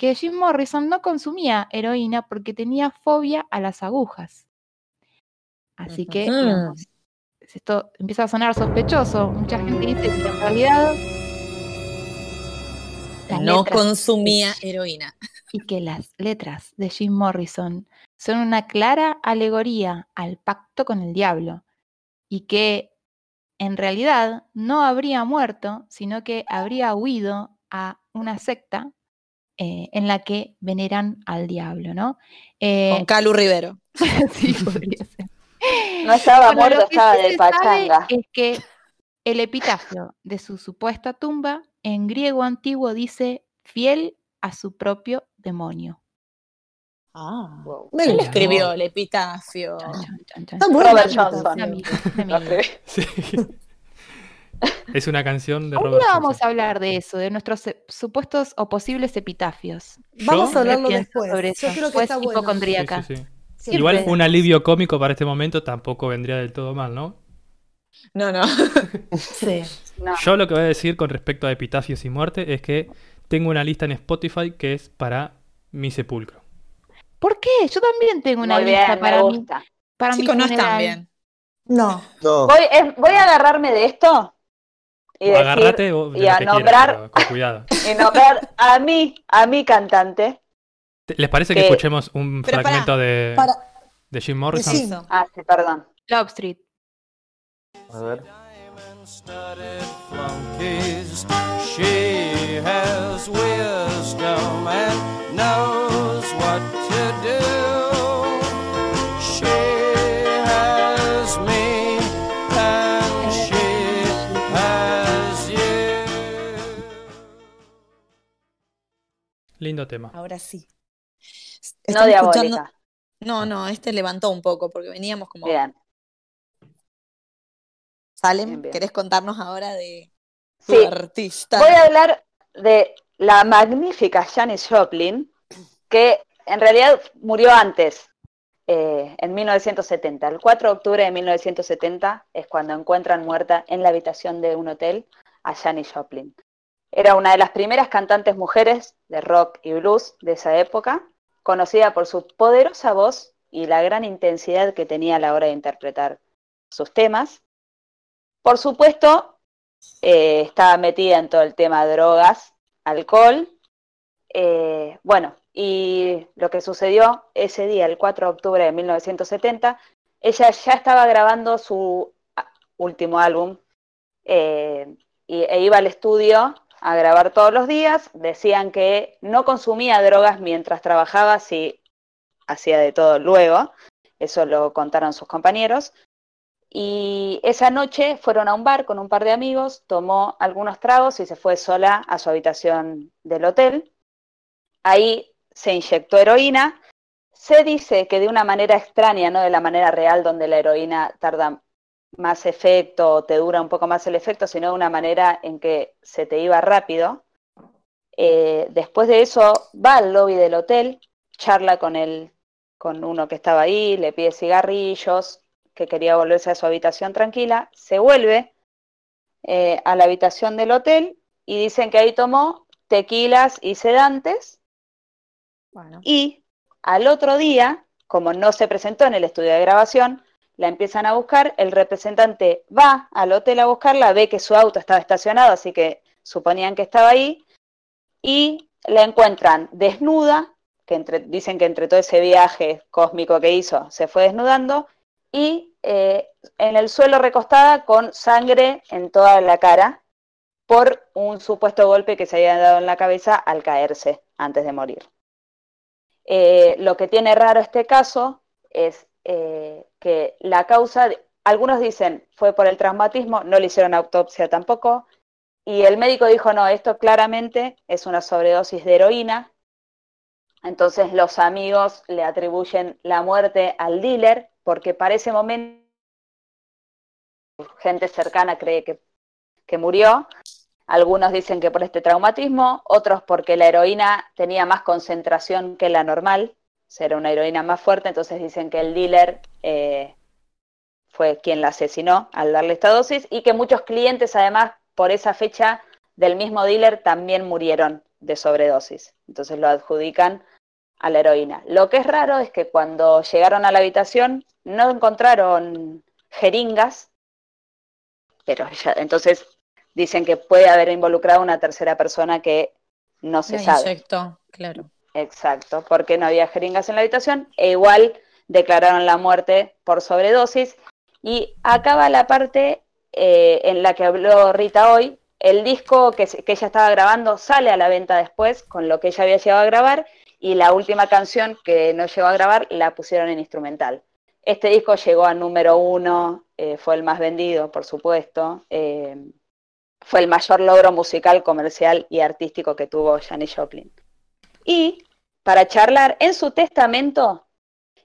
que Jim Morrison no consumía heroína porque tenía fobia a las agujas. Así que, digamos, esto empieza a sonar sospechoso. Mucha gente dice que en realidad No consumía heroína. y que las letras de Jim Morrison son una clara alegoría al pacto con el diablo y que en realidad no habría muerto, sino que habría huido a una secta eh, en la que veneran al diablo, ¿no? Eh, Con Calu Rivero. sí, podría ser. No estaba Bueno, muerto, estaba sí de pachanga. Es que el epitafio de su supuesta tumba en griego antiguo dice fiel a su propio demonio. Ah. Wow. Me ¿Quién le gusta. escribió el epitafio? Robert Johnson. Sí. Es una canción de Robert día vamos a hablar de eso, de nuestros supuestos o posibles epitafios. Vamos Yo- a hablarlo ¿Qué piensas después. sobre Yo eso? creo que Pues está bueno. Sí, hipocondríaca. sí, sí. Siempre. Igual un alivio cómico para este momento tampoco vendría del todo mal, ¿no? No, no. Sí. No. Yo lo que voy a decir con respecto a epitafios y muerte es que tengo una lista en Spotify que es para mi sepulcro. ¿Por qué? Yo también tengo una Muy lista para mi, gusta. para mi Chicos, no están bien. No. No. Voy, es- voy a agarrarme de esto y, decir, Agárrate o y a que nombrar- con cuidado. y nombrar a mí, a mi cantante. ¿Te- ¿Les parece que Que- escuchemos un Pero fragmento de, Para, de Jim Morrison? Sí. Ah, sí, perdón. Love Street. A ver. She has wisdom and knows what Lindo tema. Ahora sí. No diabólica. escuchando- No, no, este levantó un poco porque veníamos como. Bien. Salem, Bien, bien. ¿querés contarnos ahora de tu Sí. artista? Voy a hablar de la magnífica Janis Joplin, que en realidad murió antes, eh, en 1970. El 4 de octubre de 1970 es cuando encuentran muerta en la habitación de un hotel a Janis Joplin. Era una de las primeras cantantes mujeres de rock y blues de esa época, conocida por su poderosa voz y la gran intensidad que tenía a la hora de interpretar sus temas. Por supuesto, eh, estaba metida en todo el tema de drogas, alcohol. eh, bueno, y lo que sucedió ese día, el 4 de octubre de 1970, ella ya estaba grabando su ah, último álbum eh, y, e iba al estudio a grabar todos los días. Decían que no consumía drogas mientras trabajaba, sí hacía de todo luego. Eso lo contaron sus compañeros. Y esa noche fueron a un bar con un par de amigos, tomó algunos tragos y se fue sola a su habitación del hotel. Ahí se inyectó heroína. Se dice que de una manera extraña, no de la manera real donde la heroína tarda más efecto te dura un poco más el efecto, sino de una manera en que se te iba rápido. Eh, después de eso va al lobby del hotel, charla con el, con uno que estaba ahí, le pide cigarrillos, que quería volverse a su habitación tranquila, se vuelve eh, a la habitación del hotel y dicen que ahí tomó tequilas y sedantes Bueno, y al otro día, como no se presentó en el estudio de grabación, la empiezan a buscar, el representante va al hotel a buscarla, ve que su auto estaba estacionado, así que suponían que estaba ahí, y la encuentran desnuda, que dicen que entre todo ese viaje cósmico que hizo se fue desnudando, y eh, en el suelo recostada con sangre en toda la cara por un supuesto golpe que se había dado en la cabeza al caerse antes de morir. Eh, lo que tiene raro este caso es eh, que la causa, algunos dicen fue por el traumatismo, no le hicieron autopsia tampoco, y el médico dijo no, esto claramente es una sobredosis de heroína. Entonces los amigos le atribuyen la muerte al dealer porque para ese momento gente cercana cree que, que murió. Algunos dicen que por este traumatismo, otros porque la heroína tenía más concentración que la normal, era una heroína más fuerte, entonces dicen que el dealer eh, fue quien la asesinó al darle esta dosis y que muchos clientes además por esa fecha del mismo dealer también murieron de sobredosis. Entonces lo adjudican a la heroína. Lo que es raro es que cuando llegaron a la habitación no encontraron jeringas, pero ya, entonces dicen que puede haber involucrado una tercera persona que no se la sabe. inyectó, claro. Exacto, porque no había jeringas en la habitación e igual declararon la muerte por sobredosis. Y acaba la parte eh, en la que habló Rita hoy. El disco que, que ella estaba grabando sale a la venta después con lo que ella había llegado a grabar y la última canción que no llegó a grabar la pusieron en instrumental. Este disco llegó a número uno, eh, fue el más vendido, por supuesto. eh, fue el mayor logro musical, comercial y artístico que tuvo Janis Joplin. Y para charlar, en su testamento,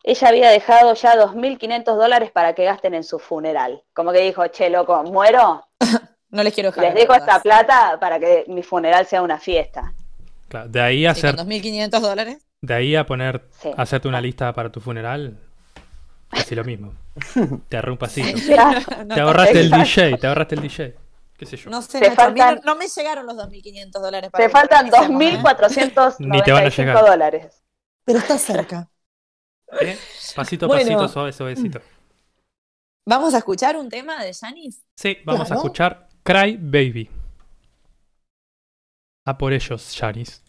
ella había dejado ya 2.500 dólares para que gasten en su funeral. Como que dijo, che, loco, muero, No les quiero dejar. les dejo esta plata para que mi funeral sea una fiesta. Claro, de ahí a hacer, 2.500 dólares. de ahí a poner, Sí. hacerte una lista para tu funeral, casi lo mismo. Te agarré un pasito. Claro. No, Te ahorraste el Exacto. DJ, te ahorraste el DJ. ¿Qué sé yo? No sé, a mí no, no me llegaron los 2.500 dólares. para Te faltan organicemos, ¿eh? Ni te van a 2.495 llegar. dólares. Pero está cerca. ¿Eh? Pasito a Bueno. pasito, suave, suavecito. Vamos a escuchar un tema de Janis. Sí, vamos a escuchar Cry Baby. A por ellos, Janis.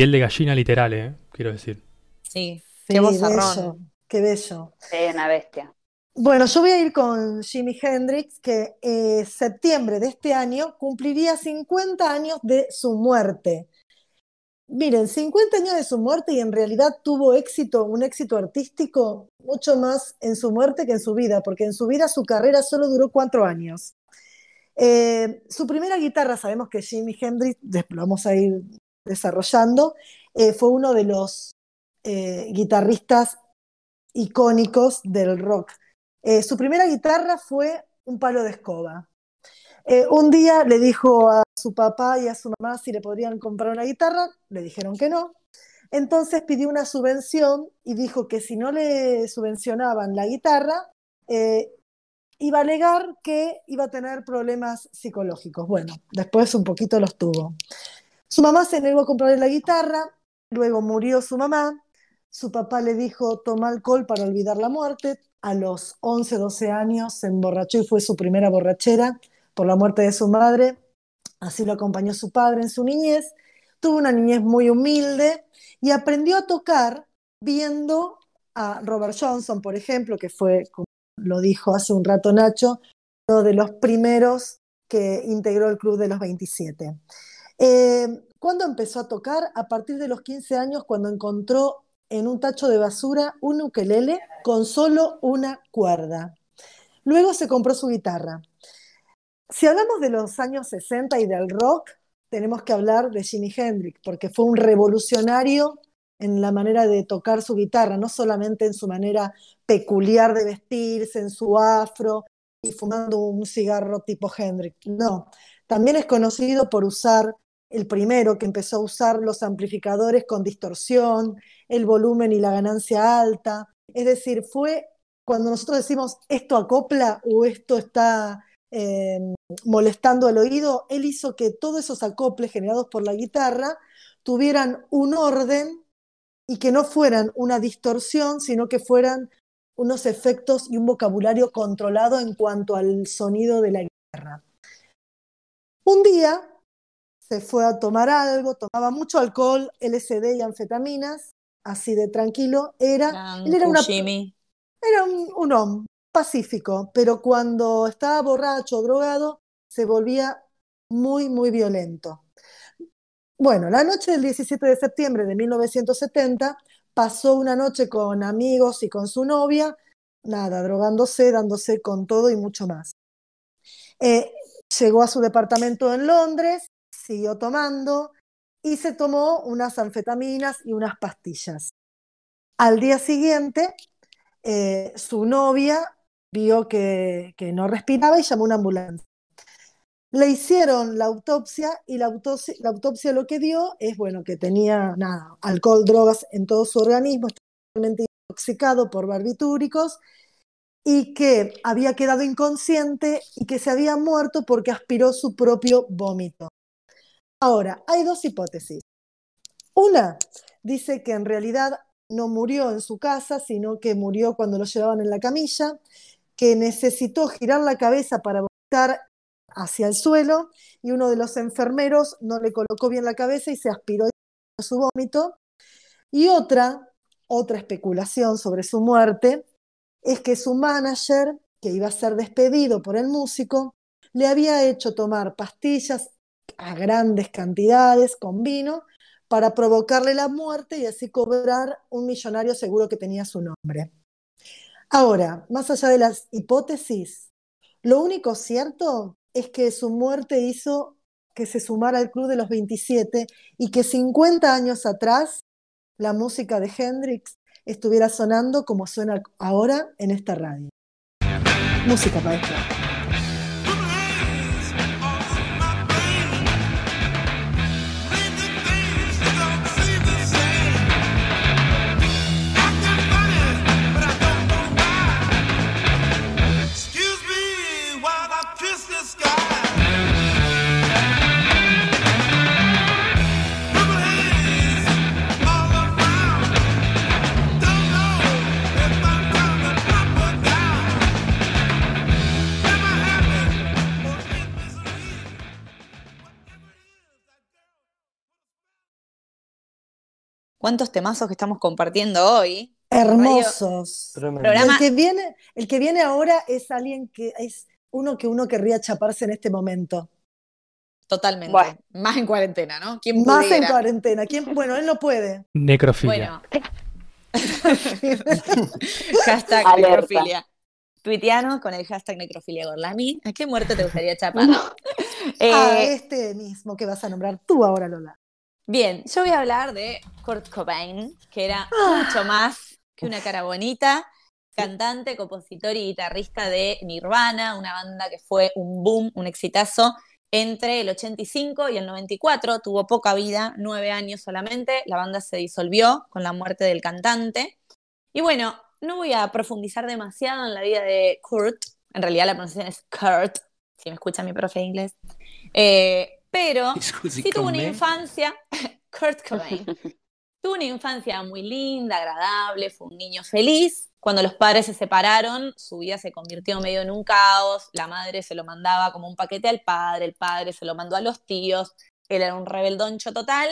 Piel de gallina literal, eh, quiero decir. Sí, Sí, qué bello, qué bello. Sí, una bestia. Bueno, yo voy a ir con Jimi Hendrix, que eh, septiembre de este año cumpliría 50 años de su muerte. Miren, 50 años de su muerte y en realidad tuvo éxito, un éxito artístico mucho más en su muerte que en su vida, porque en su vida su carrera solo duró cuatro años. Eh, su primera guitarra, sabemos que Jimi Hendrix, vamos a ir desarrollando, eh, fue uno de los eh, guitarristas icónicos del rock. Eh, su primera guitarra fue un palo de escoba. Un día le dijo a su papá y a su mamá si le podrían comprar una guitarra, le dijeron que no. Entonces pidió una subvención y dijo que si no le subvencionaban la guitarra, iba a alegar que iba a tener problemas psicológicos. Bueno, después un poquito los tuvo. Su mamá se negó a comprarle la guitarra, luego murió su mamá, su papá le dijo toma alcohol para olvidar la muerte, a los 11, 12 años se emborrachó y fue su primera borrachera por la muerte de su madre, así lo acompañó su padre en su niñez, tuvo una niñez muy humilde y aprendió a tocar viendo a Robert Johnson, por ejemplo, que fue, como lo dijo hace un rato Nacho, uno de los primeros que integró el Club de los 27. Eh, ¿Cuándo empezó a tocar? A partir de los 15 años, cuando encontró en un tacho de basura un ukelele con solo una cuerda. Luego se compró su guitarra. Si hablamos de los años 60 y del rock, tenemos que hablar de Jimi Hendrix, porque fue un revolucionario en la manera de tocar su guitarra, no solamente en su manera peculiar de vestirse, en su afro y fumando un cigarro tipo Hendrix. No, también es conocido por usar el primero que empezó a usar los amplificadores con distorsión, el volumen y la ganancia alta. Es decir, fue cuando nosotros decimos esto acopla o esto está eh, molestando al oído, él hizo que todos esos acoples generados por la guitarra tuvieran un orden y que no fueran una distorsión, sino que fueran unos efectos y un vocabulario controlado en cuanto al sonido de la guitarra. Un día se fue a tomar algo, tomaba mucho alcohol, LSD y anfetaminas, así de tranquilo, era, Gran él era, una, era un, un hombre pacífico, pero cuando estaba borracho drogado se volvía muy, muy violento. Bueno, la noche del 17 de septiembre de 1970 pasó una noche con amigos y con su novia, nada, drogándose, dándose con todo y mucho más. Eh, llegó a su departamento en Londres, siguió tomando y se tomó unas anfetaminas y unas pastillas. Al día siguiente, eh, su novia vio que, no respiraba y llamó a una ambulancia. Le hicieron la autopsia y la autopsia, la autopsia, lo que dio es bueno que tenía nada, alcohol, drogas en todo su organismo, totalmente intoxicado por barbitúricos y que había quedado inconsciente y que se había muerto porque aspiró su propio vómito. Ahora, hay dos hipótesis. Una dice que en realidad no murió en su casa, sino que murió cuando lo llevaban en la camilla, que necesitó girar la cabeza para vomitar hacia el suelo y uno de los enfermeros no le colocó bien la cabeza y se aspiró su vómito. Y otra, otra especulación sobre su muerte es que su manager, que iba a ser despedido por el músico, le había hecho tomar pastillas a grandes cantidades con vino para provocarle la muerte y así cobrar un millonario seguro que tenía su nombre. Ahora, más allá de las hipótesis, lo único cierto es que su muerte hizo que se sumara al club de los 27 y que 50 años atrás la música de Hendrix estuviera sonando como suena ahora en esta radio. Música maestra. Cuántos temazos que estamos compartiendo hoy. Hermosos. El que viene, el que viene ahora es alguien que es uno que uno querría chaparse en este momento. Totalmente. Bueno. Más en cuarentena, ¿no? ¿Quién Más en cuarentena. ¿Quién? Bueno, él no puede. Necrofilia. Bueno. hashtag Alerta. necrofilia. Tuiteanos con el hashtag necrofilia Gorlami. ¿A qué muerte te gustaría chapar? Eh, Ah, este mismo que vas a nombrar tú ahora, Lola. Bien, yo voy a hablar de Kurt Cobain, que era Ah. mucho más que una cara bonita, cantante, compositor y guitarrista de Nirvana, una banda que fue un boom, un exitazo entre el 85 y el 94, tuvo poca vida, nueve años solamente, la banda se disolvió con la muerte del cantante. Y bueno, no voy a profundizar demasiado en la vida de Kurt, en realidad la pronunciación es Kurt, si me escucha mi profe de inglés, Eh, pero sí tuvo una infancia, Kurt Cobain, tuvo una infancia muy linda, agradable, fue un niño feliz. Cuando los padres se separaron, su vida se convirtió medio en un caos. La madre se lo mandaba como un paquete al padre, el padre se lo mandó a los tíos. Él era un rebeldoncho total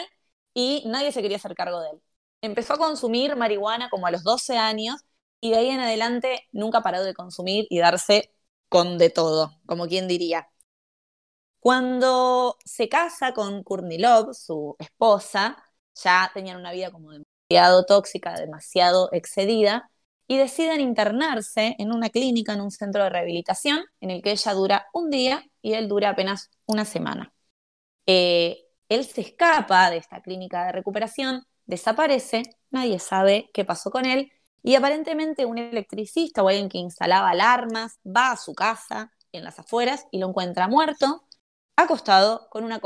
y nadie se quería hacer cargo de él. Empezó a consumir marihuana como a los 12 años y de ahí en adelante nunca paró de consumir y darse con de todo, como quien diría. Cuando se casa con Courtney Love, su esposa, ya tenían una vida como demasiado tóxica, demasiado excedida, y deciden internarse en una clínica, en un centro de rehabilitación, en el que ella dura un día y él dura apenas una semana. Eh, él se escapa de esta clínica de recuperación, desaparece, nadie sabe qué pasó con él, y aparentemente un electricista o alguien que instalaba alarmas va a su casa en las afueras y lo encuentra muerto, acostado con una,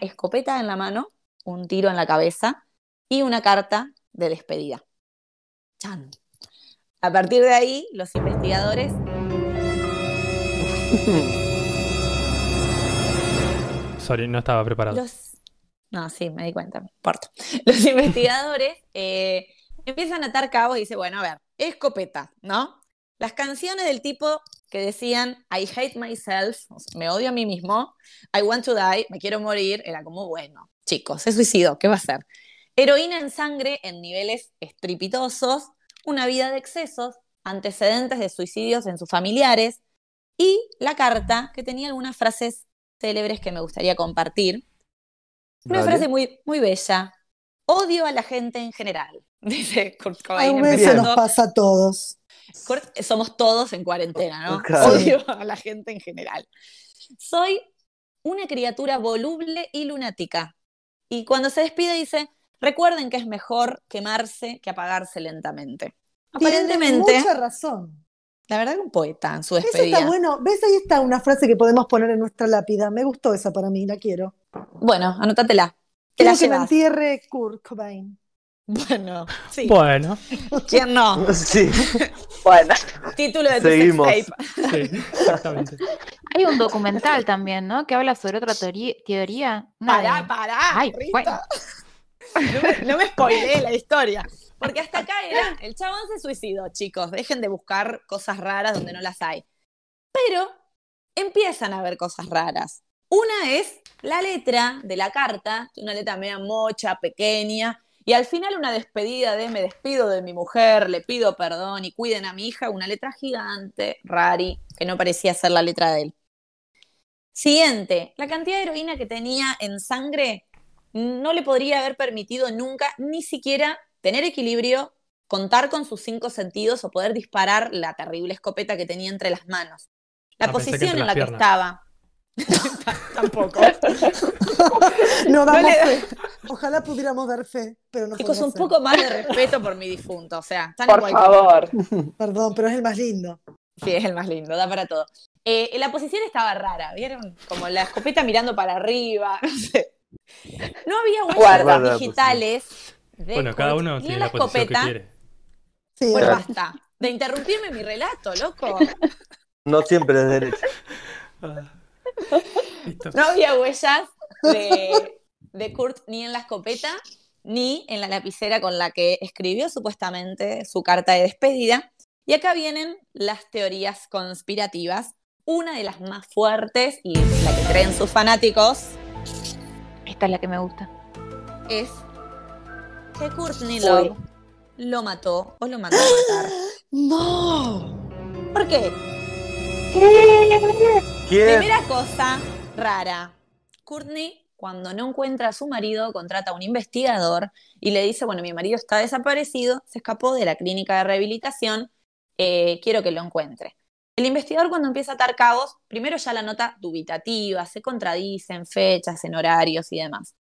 escopeta en la mano, un tiro en la cabeza y una carta de despedida. Chan. A partir de ahí, los investigadores Sorry, no estaba preparado. Los... No, sí, me di cuenta, no importa. Los investigadores eh, empiezan a atar cabos y dicen, bueno, a ver, escopeta, ¿no? Las canciones del tipo que decían, I hate myself, o sea, me odio a mí mismo, I want to die, me quiero morir, era como, bueno, chicos, se suicidó, ¿qué va a hacer? Heroína en sangre en niveles estrepitosos, una vida de excesos, antecedentes de suicidios en sus familiares y la carta que tenía algunas frases célebres que me gustaría compartir. Una Dale. frase muy, muy bella. Odio a la gente en general, dice Kurt Cobain. Empezando. nos pasa a todos. Somos todos en cuarentena, ¿no? Claro. Odio a la gente en general. Soy una criatura voluble y lunática. Y cuando se despide dice, recuerden que es mejor quemarse que apagarse lentamente. Tiene Aparentemente, mucha razón. la verdad que un poeta en su Eso despedida. está bueno. ¿Ves? Ahí está una frase que podemos poner en nuestra lápida. Me gustó esa para mí, la quiero. Bueno, anótatela. Te la Quiero que me entierre Kurt Cobain. Bueno, sí. Bueno, ¿Quién no? Sí. Bueno, Título de tu Seguimos. sextape. sí, exactamente. Hay un documental también, ¿no? Que habla sobre otra teoría. una Pará, pará. Ay, Rita. bueno. No me, no me spoileé la historia. Porque hasta acá era, el chabón se suicidó, chicos. Dejen de buscar cosas raras donde no las hay. Pero empiezan a haber cosas raras. Una es la letra de la carta, una letra media mocha, pequeña, y al final una despedida de me despido de mi mujer, le pido perdón y cuiden a mi hija, una letra gigante, rari, que no parecía ser la letra de él. Siguiente, la cantidad de heroína que tenía en sangre no le podría haber permitido nunca ni siquiera tener equilibrio, contar con sus cinco sentidos o poder disparar la terrible escopeta que tenía entre las manos. La Ah, posición en la que estaba. Tampoco. No damos le fe. Ojalá pudiéramos dar fe, pero no Chicos, un ser. poco más de respeto por mi difunto. O sea, están por igual- favor. Perdón, pero es el más lindo. Sí, es el más lindo, da para todo. Eh, la posición estaba rara, ¿vieron? Como la escopeta mirando para arriba, no sé. No había huellas digitales. de Bueno, cada uno tiene en la posición que escopeta. quiere. Sí, Bueno, es- basta. De interrumpirme mi relato, loco. No siempre es derecho. No había huellas de, de Kurt ni en la escopeta, ni en la lapicera con la que escribió supuestamente su carta de despedida. Y acá vienen las teorías conspirativas. Una de las más fuertes y la que creen sus fanáticos Esta es la que me gusta. es que Courtney. Love lo mató o lo mandó a matar. No. ¿Por qué? Primera cosa rara. Courtney, cuando no encuentra a su marido, contrata a un investigador y le dice, bueno, mi marido está desaparecido, se escapó de la clínica de rehabilitación, eh, quiero que lo encuentre. El investigador cuando empieza a atar cabos, primero ya la nota dubitativa, se contradice en fechas, en horarios y demás.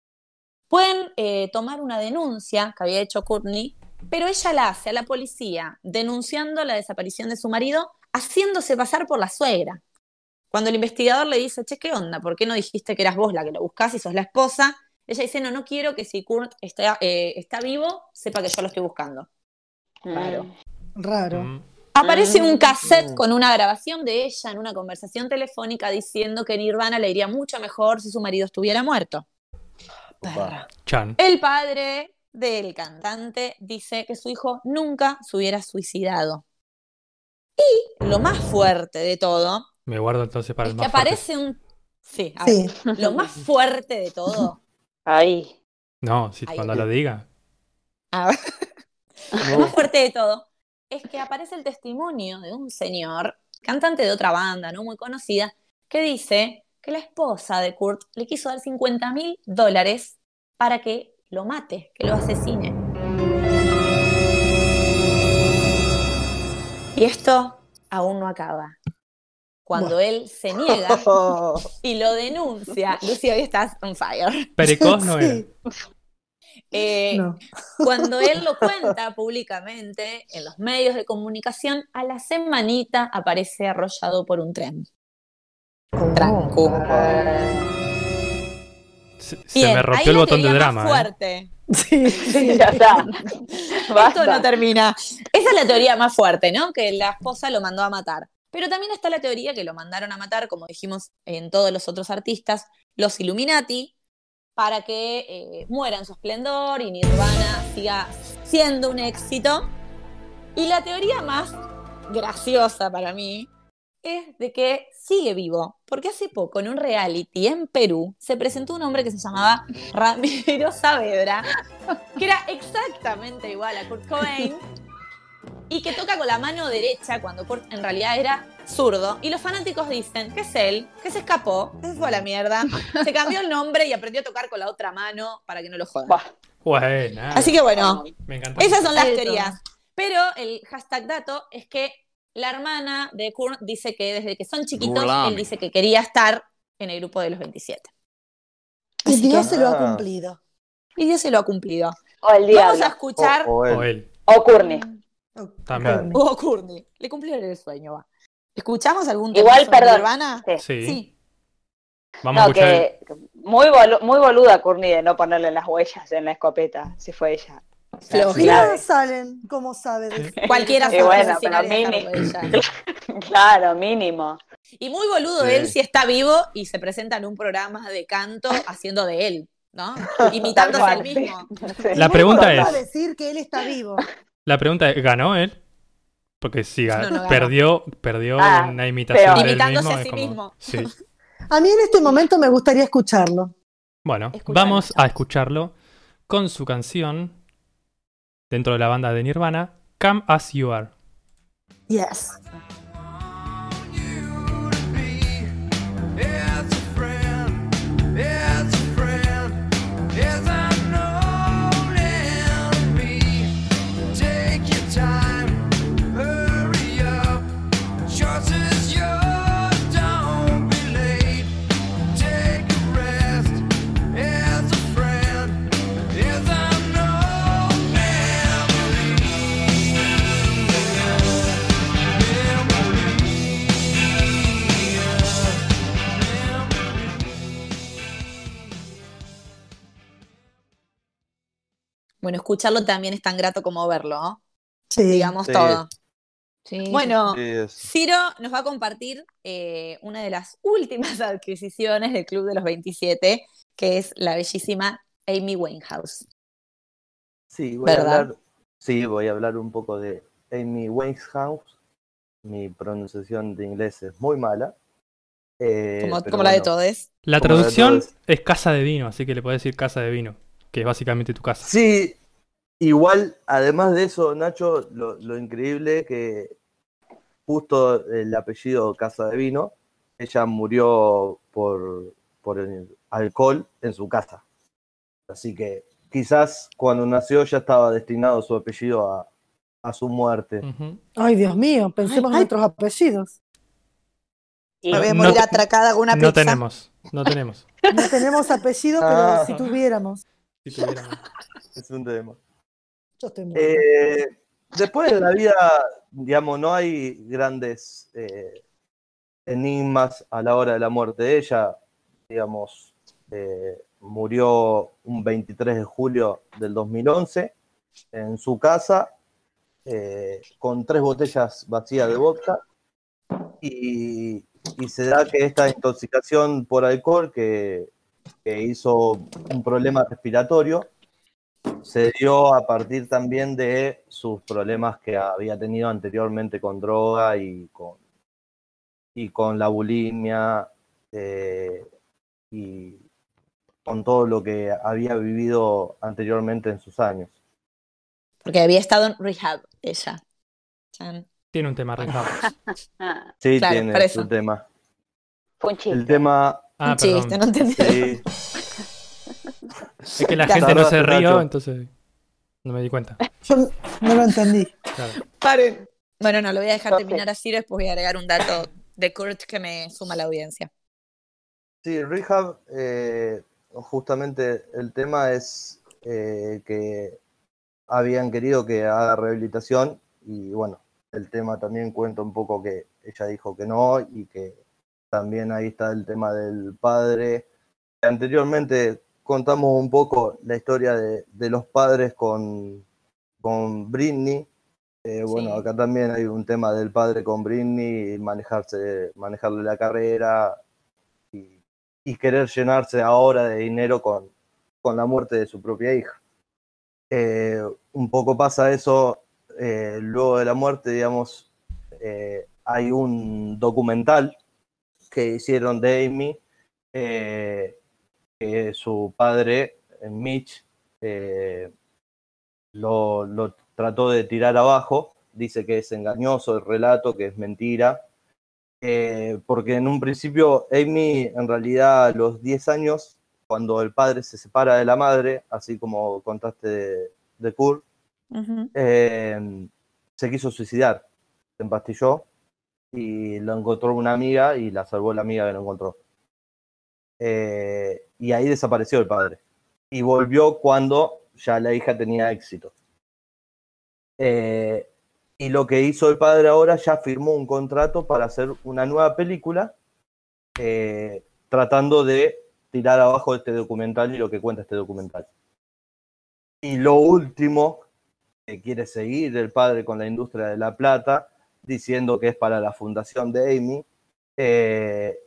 Pueden eh, tomar una denuncia que había hecho Courtney, pero ella la hace a la policía denunciando la desaparición de su marido, haciéndose pasar por la suegra. Cuando el investigador le dice, che, ¿qué onda? ¿Por qué no dijiste que eras vos la que lo buscás y sos la esposa? Ella dice, no, no quiero que si Kurt está, eh, está vivo, sepa que yo lo estoy buscando. Claro. Raro. Mm. Aparece un Mm. cassette con una grabación de ella en una conversación telefónica diciendo que Nirvana le iría mucho mejor si su marido estuviera muerto. Perra. Chan. El padre del cantante dice que su hijo nunca se hubiera suicidado. Y lo más fuerte de todo Me guardo entonces para es el que más fuerte. aparece un... Sí, a ver, Sí. lo más fuerte de todo. Ahí. No, si Ahí. cuando lo diga. A ver, lo más fuerte de todo es que aparece el testimonio de un señor, cantante de otra banda, no muy conocida, que dice que la esposa de Kurt le quiso dar 50 mil dólares para que lo mate, que lo asesine. Y esto aún no acaba. Cuando él se niega y lo denuncia, Lucía, hoy estás on fire. Pericos no era. Eh, No. cuando él lo cuenta públicamente en los medios de comunicación, a la semanita aparece arrollado por un tren. Tranco. Se, se Bien, me ahí rompió el botón de teoría drama. más ¿eh? fuerte. Sí, sí. Ya está. Esto Basta. no termina. Esa es la teoría más fuerte, ¿no? Que la esposa lo mandó a matar. Pero también está la teoría que lo mandaron a matar, como dijimos en todos los otros artistas, los Illuminati, para que eh, muera en su esplendor y Nirvana siga siendo un éxito. Y la teoría más graciosa para mí es de que sigue vivo, porque hace poco en un reality en Perú se presentó un hombre que se llamaba Ramiro Saavedra, que era exactamente igual a Kurt Cobain y que toca con la mano derecha cuando Kurt en realidad era zurdo. Y los fanáticos dicen que es él, que se escapó, que se fue a la mierda, se cambió el nombre y aprendió a tocar con la otra mano para que no lo jodan. Buena. Así que bueno, Me esas son las teorías. Pero el hashtag dato es que la hermana de Kurt dice que desde que son chiquitos, Burlame. él dice que quería estar en el grupo de los 27. Y Así Dios que- se lo ha Ah. cumplido. Y Dios se lo ha cumplido. O el Vamos a escuchar. O, o él. O él. O. Oh, También. Courtney. Oh, Courtney. Le cumplieron el sueño, va. ¿Escuchamos algún Igual, temazo de perdón. Nirvana? Sí. Sí. Sí. Vamos a escuchar. que muy, bolu- muy boluda Courtney de no ponerle las huellas en la escopeta, si fue ella. O sea. Salen, ¿cómo sabe? de- Cualquiera Y sabe bueno, pero huella. Claro, mínimo. Y muy boludo Sí. él si está vivo y se presenta en un programa de canto haciendo de él, ¿no? Imitándose cual, mismo. Sí. La pregunta es- decir que él está vivo. La pregunta es, ¿ganó él? Porque si No, perdió, perdió Ah, una imitación peor. de él Imitándose mismo. a sí como- mismo. Sí. A mí en este momento me gustaría escucharlo. Bueno, vamos a escucharlo con su canción dentro de la banda de Nirvana, Come As You Are. Yes. Bueno, escucharlo también es tan grato como verlo, ¿no? Sí. Digamos Sí. todo. Sí. Bueno, Ciro nos va a compartir eh, una de las últimas adquisiciones del Club de los 27, que es la bellísima Amy Winehouse. sí, voy ¿Verdad? a hablar. Sí, voy a hablar un poco de Amy Winehouse. Mi pronunciación de inglés es muy mala. eh, Como, la de todos. La de traducción es casa de vino, así que le puedes decir casa de vino, que es básicamente tu casa. Sí, Igual, además de eso, Nacho, lo, lo increíble que justo el apellido Casa de Vino, ella murió por, por el alcohol en su casa. Así que quizás cuando nació ya estaba destinado su apellido a, a su muerte. Ay, Dios mío, pensemos en nuestros apellidos. Y Me voy a No morir te- atracada con una No pizza. tenemos, no tenemos. No tenemos apellido, pero Ah. si tuviéramos. Si tuviéramos. Es un tema. Yo estoy muerta. Eh, después de la vida, digamos, no hay grandes eh, enigmas a la hora de la muerte de ella. Digamos, eh, murió un 23 de julio del 2011 en su casa eh, con tres botellas vacías de vodka y, y se da que esta intoxicación por alcohol que, que hizo un problema respiratorio se dio a partir también de sus problemas que había tenido anteriormente con droga y con, y con la bulimia eh, y con todo lo que había vivido anteriormente en sus años. Porque había estado en rehab ella. Chan. Tiene un tema rehab. Sí, Claro, tiene su tema. fue un chiste. El tema, Ah, Un chiste, perdón. no entendí. sí, Es que la gente no se rió, entonces no me di cuenta. Yo no lo entendí. Claro. Paren. Bueno, no, lo voy a dejar terminar así, después voy a agregar un dato de Kurt que me suma la audiencia. Sí, Rehab, eh, justamente el tema es eh, que habían querido que haga rehabilitación y bueno, el tema también cuenta un poco que ella dijo que no y que también ahí está el tema del padre. Anteriormente contamos un poco la historia de, de los padres con, con Britney. Eh, bueno, Sí. acá también hay un tema del padre con Britney, y manejarse, manejarle la carrera, y, y querer llenarse ahora de dinero con, con la muerte de su propia hija. Eh, un poco pasa eso eh, luego de la muerte, digamos, hay un documental que hicieron de Amy, eh, que su padre, eh, Mitch, eh, lo, lo trató de tirar abajo, dice que es engañoso el relato, que es mentira, eh, porque en un principio Amy en realidad a los 10 años, cuando el padre se separa de la madre, así como contaste de, de Kurt, se quiso suicidar, se empastilló y lo encontró una amiga y la salvó la amiga que lo encontró. Eh, y ahí desapareció el padre. Y volvió cuando ya la hija tenía éxito. Eh, y lo que hizo el padre ahora ya firmó un contrato para hacer una nueva película, eh, tratando de tirar abajo este documental y lo que cuenta este documental. Y lo último que quiere seguir el padre con la industria de la plata, diciendo que es para la fundación de Amy, eh,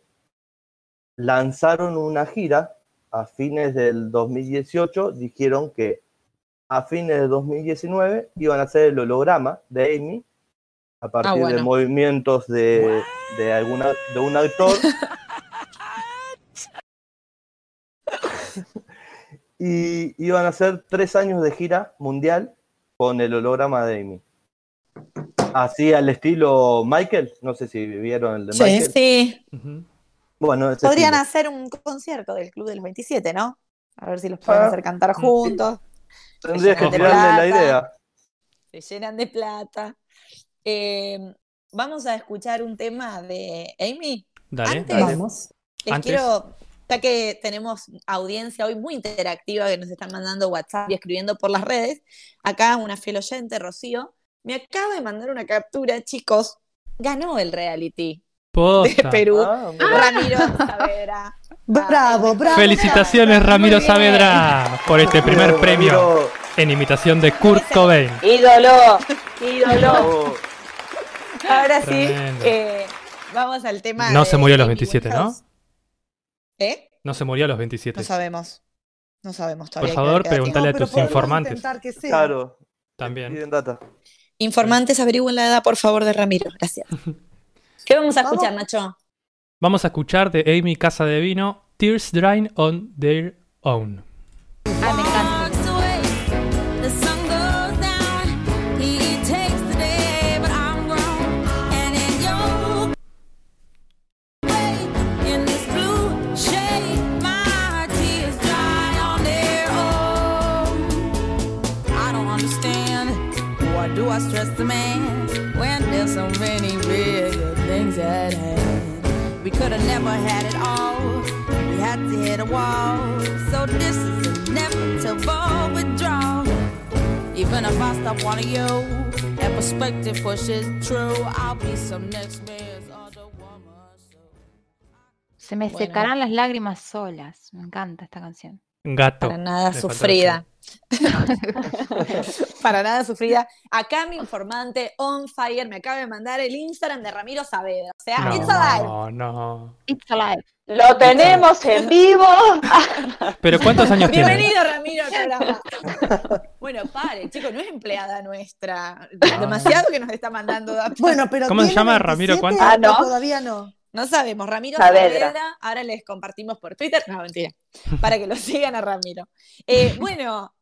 lanzaron una gira a fines del 2018, dijeron que a fines de 2019 iban a hacer el holograma de Amy a partir de bueno. movimientos de, de, alguna, de un actor. y iban a hacer tres años de gira mundial con el holograma de Amy. Así al estilo Michael, no sé si vieron el de Sí. Michael. Sí, Ujú. Bueno, podrían estilo. hacer un concierto del Club de los 27, ¿no? A ver si los pueden Ah, hacer cantar juntos. Tendrías que tirarle la idea. Se llenan de plata. Eh, vamos a escuchar un tema de Amy. Dale, Antes- dale. Vamos. Les Antes- quiero, ya que tenemos audiencia hoy muy interactiva que nos están mandando WhatsApp y escribiendo por las redes, acá una fiel oyente, Rocío, me acaba de mandar una captura, chicos, ganó el reality de. Perú. Ah. Ramiro Saavedra. Bravo, bravo. Felicitaciones Ramiro. Saavedra por este primer premio en imitación de Kurt Cobain. Ídolo, ídolo. bravo. Ahora sí, eh, vamos al tema. No de se murió a los Amy 27, ¿no? ¿Eh? No se murió a los 27. No sabemos. No sabemos Por todavía. que favor, pregúntale a tus informantes. que sea. Claro, También. piden data. Informantes, averigüen la edad, por favor, de Ramiro. Gracias. ¿Qué vamos a Vamos. escuchar, Nacho? Vamos a escuchar de Amy Casa de Vino, Tears Drying on Their Own. Ah, could have never had it all. We had to hit a wall. So this is inevitable withdrawal. Even if I stop wanting you, that perspective pushes true. I'll be some next man's other woman. So. Se me Bueno. secarán las lágrimas solas. Me encanta esta canción. Gato. Para nada sufrida. Para nada sufrida. Acá mi informante on fire me acaba de mandar el Instagram de Ramiro Saavedra. O sea, No, it's alive. no, no. It's alive. Lo tenemos en vivo. Pero ¿cuántos años tiene? Bienvenido, Ramiro, programa. Bueno, pare, chicos, no es empleada nuestra. Demasiado que nos está mandando. Bueno, pero ¿Cómo se ¿tiene llama, Ramiro? 27 ¿Cuánto? Ah, ¿no? Todavía no. No sabemos, Ramiro Saavedra. Saavedra. Ahora les compartimos por Twitter. No, mentira. Para que lo sigan a Ramiro. Eh, bueno,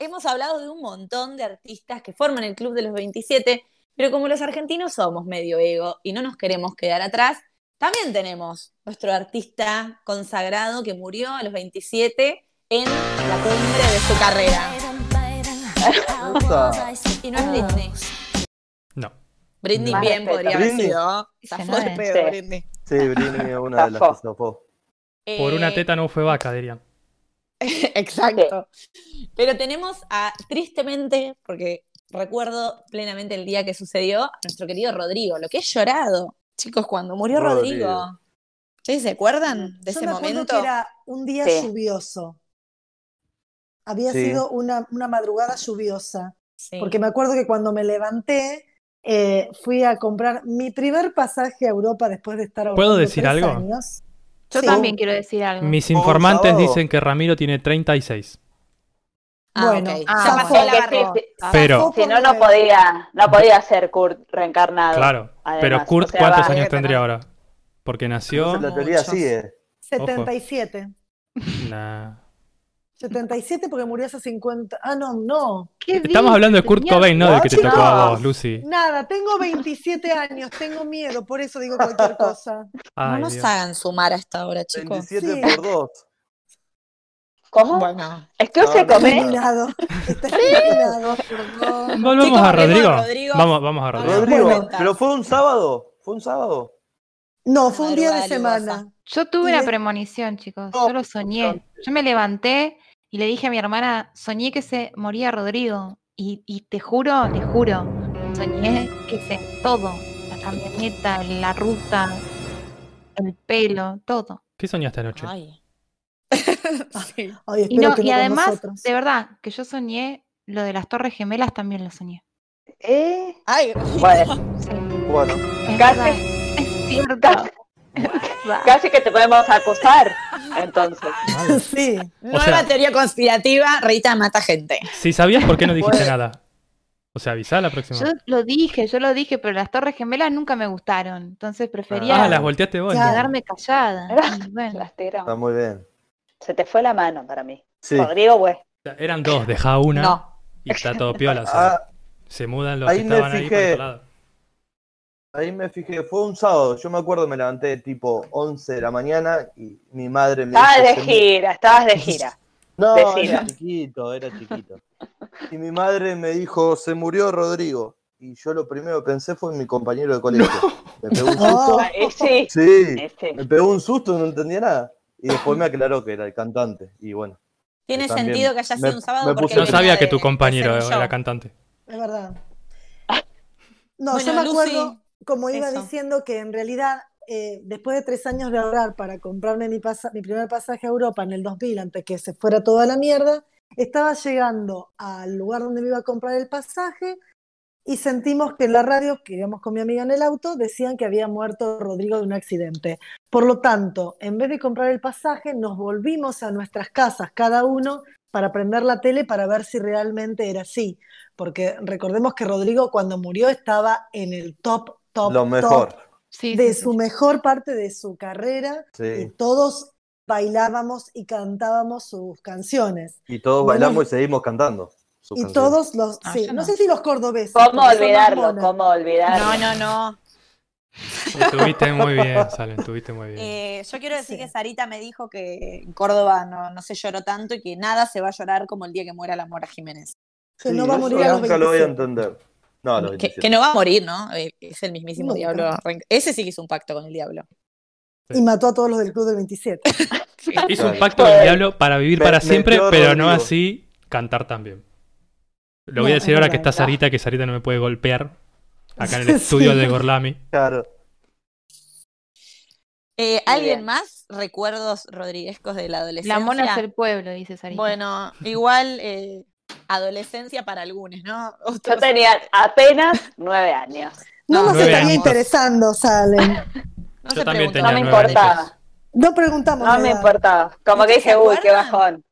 hemos hablado de un montón de artistas que forman el Club de los 27, pero como los argentinos somos medio ego y no nos queremos quedar atrás, también tenemos nuestro artista consagrado que murió a los 27 en la cumbre de su carrera. Y no es Britney. No. Britney Más bien respeto. podría haber Britney. sido. Zafó es. pedo, Sí. Britney. Sí, Britney es una de las que Zafó. zafó. Por una Eh, teta no fue vaca, dirían. Exacto. Pero tenemos a, tristemente, porque recuerdo plenamente el día que sucedió, a nuestro querido Rodrigo. Lo que he llorado, chicos, cuando murió Rodrigo. Rodrigo. ¿Ustedes se acuerdan de Yo ese me acuerdo momento? que era un día Sí. lluvioso. Había Sí. sido una, una madrugada lluviosa. Sí. Porque me acuerdo que cuando me levanté, eh, fui a comprar mi primer pasaje a Europa después de estar ¿Puedo decir tres algo? años. Yo Sí. también quiero decir algo. Mis ¿Un informantes dicen que Ramiro tiene 36. Ah, Bueno, ok. ah, ya bueno. la sí, sí. Pero- Si no, no podía, no podía ser Kurt reencarnado. Claro. además. Pero Kurt, O sea, ¿cuántos va- años tendría ahora? Porque nació. La teoría sigue. 77. Nah. 77 porque murió hace 50. Ah, no, no. ¿Qué Estamos hablando de Kurt? Cobain, no del que te tocó a No. vos, Lucy. Nada, tengo 27 años, tengo miedo, por eso digo cualquier cosa. No nos Dios. hagan sumar a esta hora, chicos. 27 Sí. por 2. ¿Cómo? Bueno. Es que se No, come. Eliminado. Está eliminado. Volvemos Chicos, a Rodrigo. Rodrigo. Vamos, vamos a Rodrigo. Rodrigo, pero fue un sábado. Fue un sábado. No, fue un día de semana. Yo tuve una premonición, chicos. No, Yo lo soñé. Yo me levanté y le dije a mi hermana, soñé que se moría Rodrigo. Y, y te juro, le juro, soñé que se todo. La camioneta, la ruta, el pelo, todo. ¿Qué soñaste anoche? Ay. Sí. Ay, Y, no, que y además, nosotros. de verdad, que yo soñé lo de las Torres Gemelas, también lo soñé. ¿Eh? Ay, Bueno, Sí, Bueno, es Casi. verdad. Es cierto. Casi. Casi que te podemos acusar. Entonces. Sí. Nueva sea- teoría conspirativa, Rita mata gente. Si sabías, ¿por qué no dijiste nada? O sea, avisá la próxima. Yo lo dije, yo lo dije, pero las Torres Gemelas nunca me gustaron. Entonces prefería Ah, las volteaste vos. Quedarme callada. Y bueno, Las está muy bien. Se te fue la mano para mí. Sí. Rodrigo, güey. Eran dos, deja una No. y está todo piola. o sea, Ah, se mudan los ahí que me estaban ahí por fijé. otro lado. Ahí me fijé, fue un sábado. Yo me acuerdo, me levanté tipo 11 de la mañana y mi madre me Estabas dijo, de gira, estabas de gira. No, era chiquito, era chiquito. Y mi madre me dijo, se murió Rodrigo. Y yo lo primero que pensé fue en mi compañero de colegio. Me pegó un susto. Oh, Ah, sí. Sí, me pegó un susto, no entendía nada. Y después me aclaró que era el cantante. Y bueno, Tiene sentido que haya sido me- un sábado me porque No venía sabía que tu compañero era cantante. es verdad. No, Bueno, yo me Lucy, acuerdo, como iba eso. diciendo, que en realidad, eh, después de tres años de ahorrar para comprarme mi, pasa- mi primer pasaje a Europa en el 2000, antes que se fuera toda la mierda, estaba llegando al lugar donde me iba a comprar el pasaje y sentimos que en la radio, que íbamos con mi amiga en el auto, decían que había muerto Rodrigo de un accidente. Por lo tanto, en vez de comprar el pasaje, nos volvimos a nuestras casas, cada uno, para prender la tele para ver si realmente era así. Porque recordemos que Rodrigo cuando murió estaba en el top, top, lo top mejor. sí, de sí, sí. su mejor parte de su carrera y todos bailábamos y cantábamos sus canciones. Y todos Bueno, bailamos y seguimos cantando. sus Y canciones. todos los, Ah, sí, no. no. sé si los cordobeses. ¿Cómo olvidarlo? ¿Cómo olvidarlo? No, no, no. Estuviste muy bien, Salen, estuviste muy bien. Eh, yo quiero decir Sí. que Sarita me dijo que en Córdoba no, no se lloró tanto y que nada se va a llorar como el día que muera la Mora Jiménez. Que Sí, no va a morir a los nunca lo voy a 27. entender. No, los que, 27. que no va a morir, ¿no? Eh, Es el mismísimo Nunca. diablo. Ese sí que hizo un pacto con el diablo. Y mató a todos los del Club del 27. Hizo un pacto con el diablo para vivir Me- para me siempre, pero no así cantar también. Lo voy No, a decir ahora que está. Sarita, que Sarita no me puede golpear acá en el Sí. estudio de Gorlami. Claro. Eh, ¿Alguien bien. más? ¿Recuerdos rodriguescos de la adolescencia? La mona es el pueblo, dice Sarita. Bueno, igual eh, adolescencia para algunos, ¿no? Yo tenía apenas nueve años. No No, nos estaría años. interesando, Salen. no Yo también tenía No me importaba. No preguntamos. No me importaba. Como que ¿Se dije, uy, qué bajón.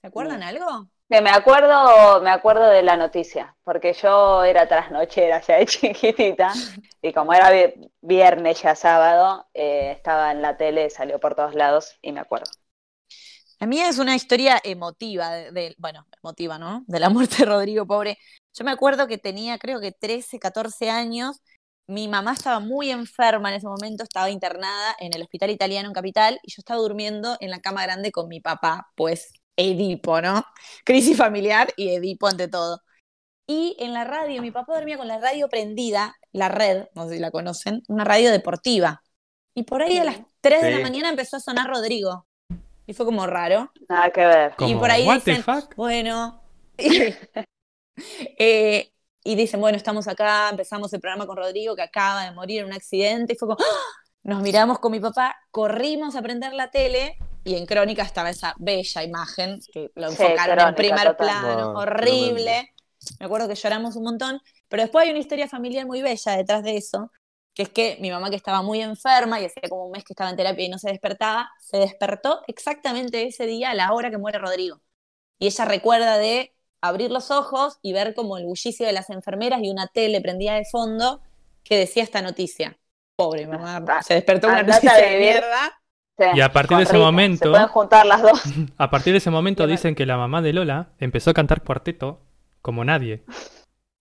¿Se acuerdan algo? Que me acuerdo, me acuerdo de la noticia, porque yo era trasnochera ya de chiquitita, y como era vi- viernes ya sábado, eh, estaba en la tele, salió por todos lados, y me acuerdo. La mía es una historia emotiva, de, de- bueno, emotiva, ¿no? De la muerte de Rodrigo, pobre. Yo me acuerdo que tenía, creo que 13, 14 años. Mi mamá estaba muy enferma en ese momento, estaba internada en el hospital italiano en Capital y yo estaba durmiendo en la cama grande con mi papá, pues Edipo, ¿no? Crisis familiar y Edipo ante todo. Y en la radio, mi papá dormía con la radio prendida, la red, no sé si la conocen, una radio deportiva. Y por ahí a las 3 de la mañana empezó a sonar Rodrigo. Y fue como raro. Nada que ver. Y por ahí "What the dicen, fuck?" bueno, eh, y dicen, bueno, estamos acá, empezamos el programa con Rodrigo que acaba de morir en un accidente, y fue como, ¡ah! nos miramos con mi papá, corrimos a prender la tele, y en Crónica estaba esa bella imagen, que lo Sí, enfocaron en primer total. plano, No, horrible, me acuerdo que lloramos un montón, pero después hay una historia familiar muy bella detrás de eso, que es que mi mamá que estaba muy enferma y hacía como un mes que estaba en terapia y no se despertaba, se despertó exactamente ese día a la hora que muere Rodrigo. Y ella recuerda de abrir los ojos y ver como el bullicio de las enfermeras y una tele prendida de fondo que decía esta noticia. Pobre mamá, Ah, se despertó una andate noticia a de mierda. Sí, Y a partir de ese momento- Se pueden juntar las dos. A partir de ese momento dicen que la mamá de Lola empezó a cantar cuarteto como nadie.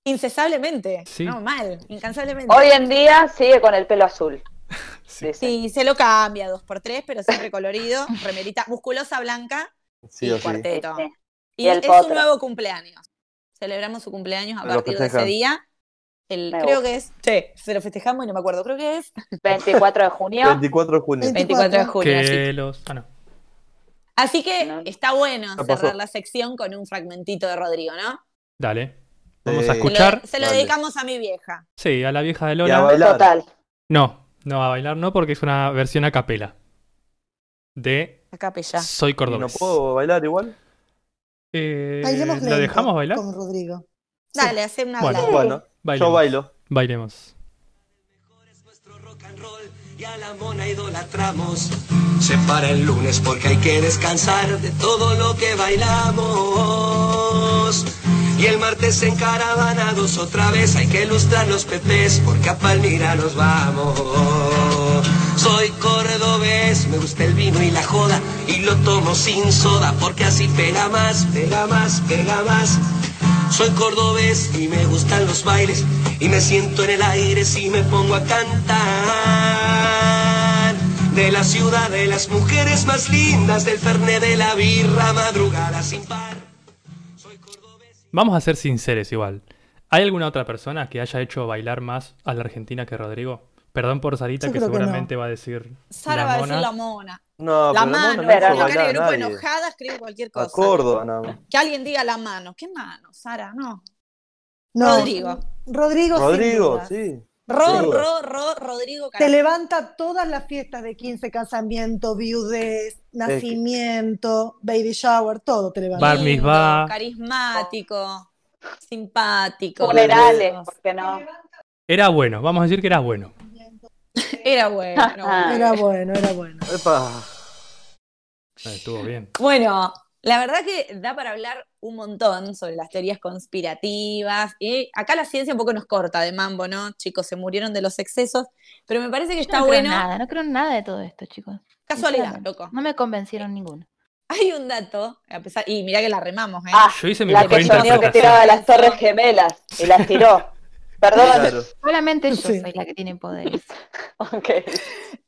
Incesablemente. Sí. No, mal, incansablemente. Hoy en día sigue con el pelo azul. Sí. se lo cambia dos por tres, pero siempre colorido, remerita musculosa blanca Sí y cuarteto. Y, Y el es potro. un nuevo cumpleaños. Celebramos su cumpleaños a Lo partir de ese día. El, creo gusta. que es. Sí, se lo festejamos y no me acuerdo. Creo que es 24 de junio. 24 de junio. 24 de junio. así. Que los. Ah, no. Así que No. está bueno cerrar la sección con un fragmentito de Rodrigo, ¿no? Dale. Vamos a Se lo- escuchar. Se lo, Dale. dedicamos a mi vieja. Sí, a la vieja de Y a Lola. bailar. Total. No, no a bailar, no, porque es una versión a capela. De Acá pella. Soy ¿Y no Cordobés. puedo bailar igual? Eh, Bailemos ¿Lo lento dejamos bailar? Con Rodrigo. Dale, hace una Bueno. Bueno, Bailemos. yo bailo. Bailemos. y a la mona idolatramos. Se para el lunes porque hay que descansar de todo lo que bailamos. Y el martes encaravanados otra vez hay que ilustrar los pepes porque a Palmira nos vamos. Soy cordobés, me gusta el vino y la joda y lo tomo sin soda porque así pega más, pega más, pega más. Soy cordobés y me gustan los bailes y me siento en el aire si me pongo a cantar. De la ciudad de las mujeres más lindas, del fernet de la birra, madrugada sin par. Vamos a ser sinceros igual. ¿Hay alguna otra persona que haya hecho bailar más a la Argentina que Rodrigo? Perdón por Sarita, que seguramente va a decir. Sara la va a decir la mona. No, la pero mano. no, no pero hizo Acá en el grupo nadie. enojada escribe cualquier cosa. A Córdoba nada más. Que alguien diga la mano. ¿Qué mano, Sara? No. No, Rodrigo. Rodrigo. Rodrigo, sí. Ro, ro, ro, Rodrigo Te Carajo. levanta todas las fiestas de 15, casamiento, viudez, nacimiento, baby shower, todo te levanta. Bar mitzvah. Carismático. Simpático. Funerales, ¿por qué no? Era bueno, vamos a decir que era bueno. Era bueno. era bueno. Era bueno, era bueno. Epa. Eh, estuvo bien. Bueno, la verdad que da para hablar un montón sobre las teorías conspirativas. Y acá la ciencia un poco nos corta de mambo, ¿no? Chicos, se murieron de los excesos. Pero me parece que Yo está no creo bueno. nada, no creo en nada de todo esto, chicos. Casualidad, loco. No me convencieron ninguno. Hay un dato, a pesar, y mirá que la remamos, ¿eh? Ah, Yo hice mi la mejor que que tiraba las torres gemelas y las tiró. Perdón. Claro. Solamente yo Sí. soy la que tiene poderes. Ok.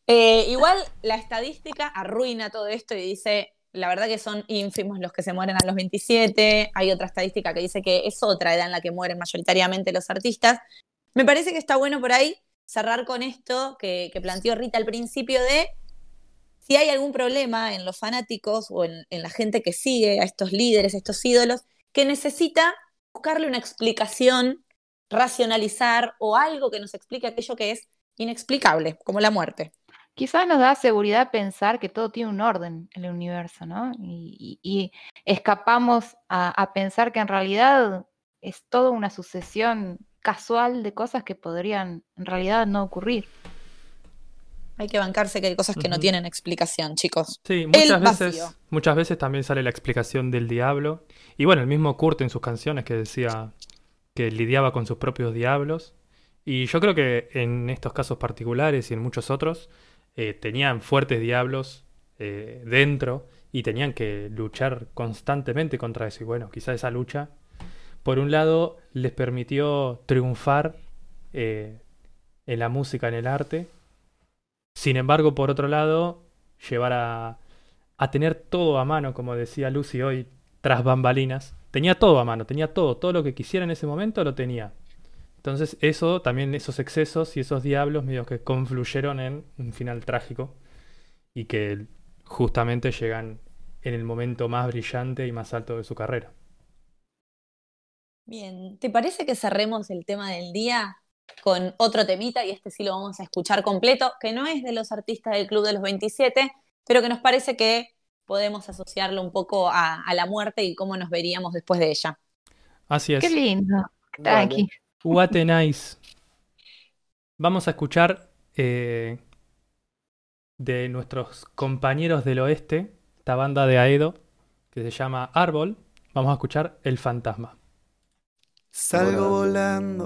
Eh, igual la estadística arruina todo esto y dice la verdad que son ínfimos los que se mueren a los 27. Hay otra estadística que dice que es otra edad en la que mueren mayoritariamente los artistas. Me parece que está bueno por ahí cerrar con esto que, que planteó Rita al principio de si hay algún problema en los fanáticos o en, la gente que sigue a estos líderes, a estos ídolos, que necesita buscarle una explicación, racionalizar o algo que nos explique aquello que es inexplicable, como la muerte. Quizás nos da seguridad pensar que todo tiene un orden en el universo, ¿no? Y escapamos a, a pensar que en realidad es toda una sucesión casual de cosas que podrían en realidad no ocurrir. Hay que bancarse que hay cosas que no tienen explicación, chicos. Sí, muchas veces, muchas veces también sale la explicación del diablo. Y bueno, el mismo Kurt en sus canciones que decía que lidiaba con sus propios diablos. Y yo creo que en estos casos particulares y en muchos otros, eh, tenían fuertes diablos eh, dentro y tenían que luchar constantemente contra eso. Y bueno, quizá esa lucha, por un lado, les permitió triunfar eh, en la música, en el arte. Sin embargo, por otro lado, llevar a, tener todo a mano, como decía Lucy hoy, tras bambalinas. Tenía todo a mano, tenía todo, todo lo que quisiera en ese momento lo tenía. Entonces eso, también esos excesos y esos diablos medio que confluyeron en un final trágico y que justamente llegan en el momento más brillante y más alto de su carrera. Bien, ¿te parece que cerremos el tema del día con otro temita? Y este sí lo vamos a escuchar completo, que no es de los artistas del Club de los 27, pero que nos parece que podemos asociarlo un poco a, a la muerte y cómo nos veríamos después de ella. Así es. Qué lindo. Dale. Tranqui. What a nice. Vamos a escuchar eh, de nuestros compañeros del oeste, esta banda de Aedo, que se llama Árbol. Vamos a escuchar El Fantasma. Salgo volando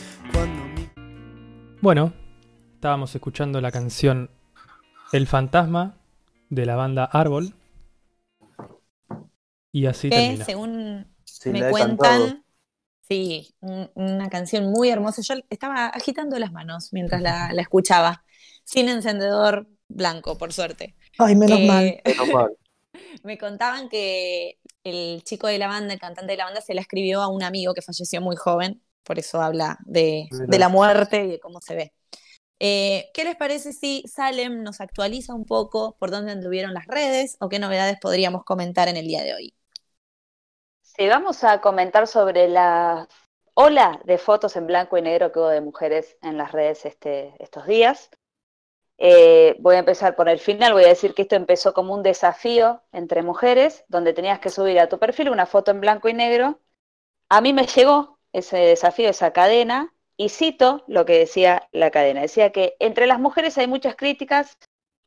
Bueno, estábamos escuchando la canción El Fantasma de la banda Árbol. Y así que termina. según Sí, me cuentan, sí, un- una canción muy hermosa. Yo estaba agitando las manos mientras la, la escuchaba, sin encendedor blanco, por suerte. Ay, menos Eh, mal. Menos mal. Me contaban que el chico de la banda, el cantante de la banda, se la escribió a un amigo que falleció muy joven, por eso habla de, la muerte y de cómo se ve. Eh, ¿Qué les parece si Salem nos actualiza un poco por dónde anduvieron las redes o qué novedades podríamos comentar en el día de hoy? Sí, vamos a comentar sobre la ola de fotos en blanco y negro que hubo de mujeres en las redes este, estos días. Eh, voy a empezar por el final, voy a decir que esto empezó como un desafío entre mujeres, donde tenías que subir a tu perfil una foto en blanco y negro. A mí me llegó ese desafío, esa cadena, y cito lo que decía la cadena. Decía que entre las mujeres hay muchas críticas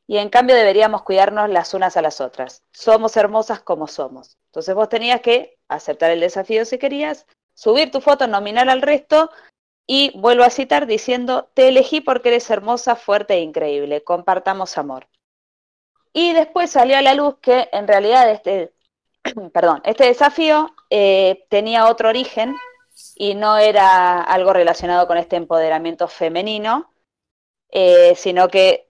y en cambio deberíamos cuidarnos las unas a las otras. Somos hermosas como somos. Entonces vos tenías que aceptar el desafío si querías, subir tu foto, nominar al resto y vuelvo a citar diciendo, te elegí porque eres hermosa, fuerte e increíble, compartamos amor. Y después salió a la luz que en realidad este, perdón, este desafío eh, tenía otro origen y no era algo relacionado con este empoderamiento femenino, eh, sino que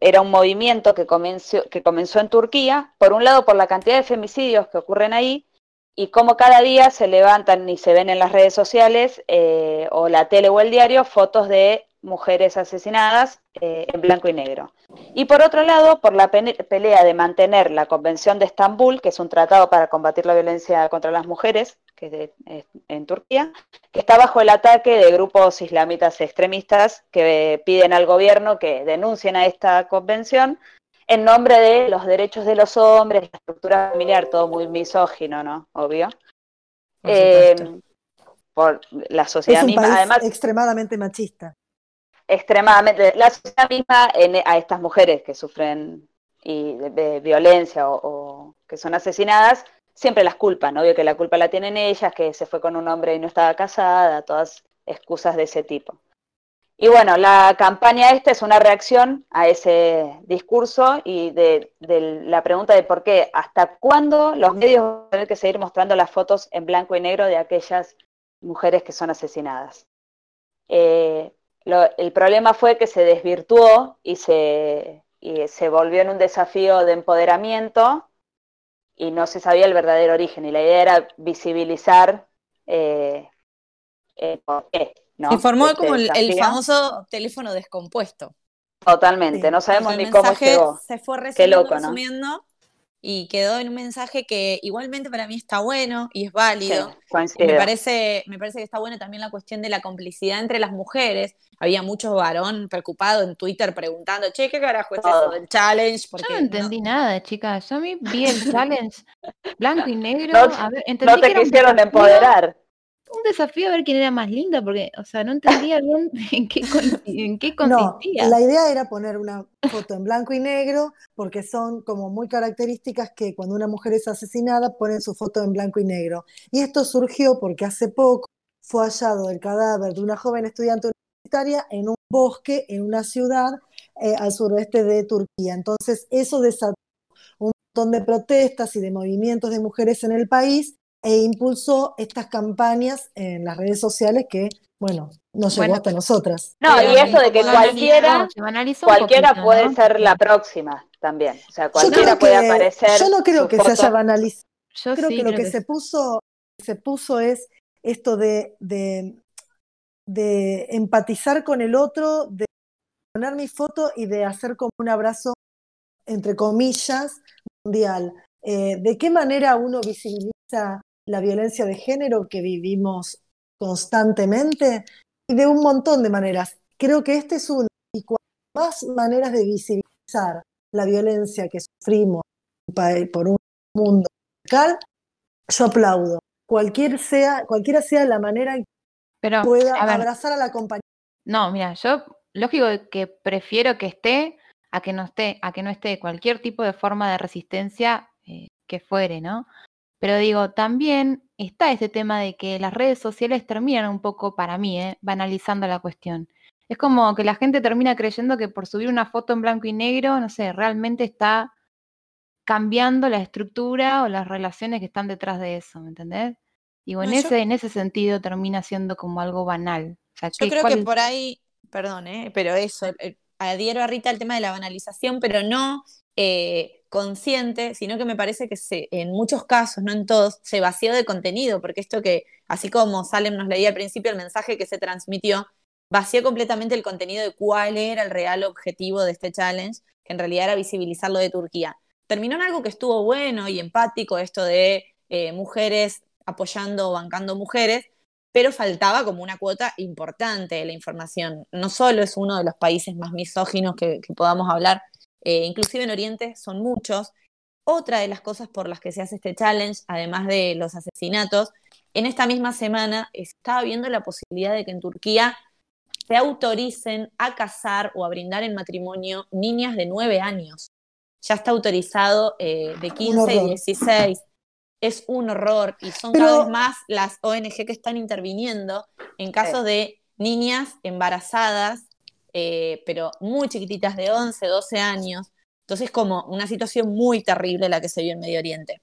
era un movimiento que comenzó, que comenzó en Turquía, por un lado por la cantidad de femicidios que ocurren ahí y cómo cada día se levantan y se ven en las redes sociales eh, o la tele o el diario fotos de mujeres asesinadas eh, en blanco y negro. Y por otro lado, por la pelea de mantener la Convención de Estambul, que es un tratado para combatir la violencia contra las mujeres, que es de- en Turquía, que está bajo el ataque de grupos islamitas extremistas que eh, piden al gobierno que denuncien a esta convención en nombre de los derechos de los hombres, la estructura familiar, todo muy misógino, ¿no? Obvio. Por Eh, por la Es sociedad un misma, país además extremadamente machista. Extremadamente, la sociedad misma a estas mujeres que sufren de, violencia o, que son asesinadas, siempre las culpan, obvio que la culpa la tienen ellas, que se fue con un hombre y no estaba casada, todas excusas de ese tipo. Y bueno, la campaña esta es una reacción a ese discurso y de, de la pregunta de por qué, hasta cuándo los medios van a tener que seguir mostrando las fotos en blanco y negro de aquellas mujeres que son asesinadas. Eh, lo- el problema fue que se desvirtuó y se, y se volvió en un desafío de empoderamiento y no se sabía el verdadero origen. Y la idea era visibilizar eh, eh, por qué. ¿no? Se formó Este como el, famoso teléfono descompuesto. Totalmente, no sabemos el ni cómo llegó. se fue Qué resumiendo, loco, ¿no? resumiendo y quedó en un mensaje que igualmente para mí está bueno y es válido. Sí, Y coincido. me parece, me parece que está buena también la cuestión de la complicidad entre las mujeres. Había muchos varón preocupado en Twitter preguntando, che, ¿qué carajo es eso del challenge? Porque Yo no entendí nada, chicas. Yo a mí vi el challenge blanco y negro. No- a ver, entendí No que te quisieron empoderar. Un desafío a ver quién era más linda, porque, o sea, no entendía bien en qué, consi- en qué No, consistía. la idea era poner una foto en blanco y negro porque son como muy características que cuando una mujer es asesinada ponen su foto en blanco y negro. Y esto surgió porque hace poco fue hallado el cadáver de una joven estudiante universitaria en un bosque en una ciudad eh, al suroeste de Turquía. Entonces eso desató un montón de protestas y de movimientos de mujeres en el país e impulsó estas campañas en las redes sociales que, bueno, nos llegó Bueno, hasta nosotras. No, Pero y eso de que cualquiera, cualquiera poquito, puede ¿no? ser la próxima también. O sea, Yo cualquiera puede que- aparecer. Yo no creo que se haya banalizado. Yo Creo sí que lo creo que que se puso, se puso es esto de, de, de empatizar con el otro, de poner mi foto y de hacer como un abrazo, entre comillas, mundial. Eh, ¿De qué manera uno visibiliza la violencia de género que vivimos constantemente? Y de un montón de maneras. Creo que este es uno. Y más maneras de visibilizar la violencia que sufrimos por un mundo local, yo aplaudo. Cualquier sea, cualquiera sea la manera en que Pero, pueda a ver, abrazar a la compañía. no, mira, yo, lógico que prefiero que esté a que no esté, a que no esté cualquier tipo de forma de resistencia eh, que fuere, ¿no? Pero digo, también está ese tema de que las redes sociales terminan un poco, para mí, eh, banalizando la cuestión. Es como que la gente termina creyendo que por subir una foto en blanco y negro, no sé, realmente está cambiando la estructura o las relaciones que están detrás de eso, ¿me entendés? Digo, en No, yo- ese, en ese sentido termina siendo como algo banal. O sea, Yo ¿qué- creo cuál que por ahí, perdón, ¿eh? pero eso, eh, adhiero a Rita al tema de la banalización, pero no eh, consciente, sino que me parece que se, en muchos casos, no en todos, se vació de contenido, porque esto que, así como Salem nos leía al principio, el mensaje que se transmitió, vació completamente el contenido de cuál era el real objetivo de este challenge, que en realidad era visibilizar lo de Turquía. Terminó en algo que estuvo bueno y empático, esto de eh, mujeres apoyando o bancando mujeres, pero faltaba como una cuota importante de la información. No solo es uno de los países más misóginos que, que podamos hablar, eh, inclusive en Oriente son muchos. Otra de las cosas por las que se hace este challenge, además de los asesinatos, en esta misma semana estaba viendo la posibilidad de que en Turquía se autoricen a casar o a brindar en matrimonio niñas de 9 años. Ya está autorizado eh, de 15 y horror. 16. Es un horror y son Pero- cada vez más las ONG que están interviniendo en casos de niñas embarazadas, eh, pero muy chiquititas de 11, 12 años. Entonces, como una situación muy terrible la que se vio en Medio Oriente.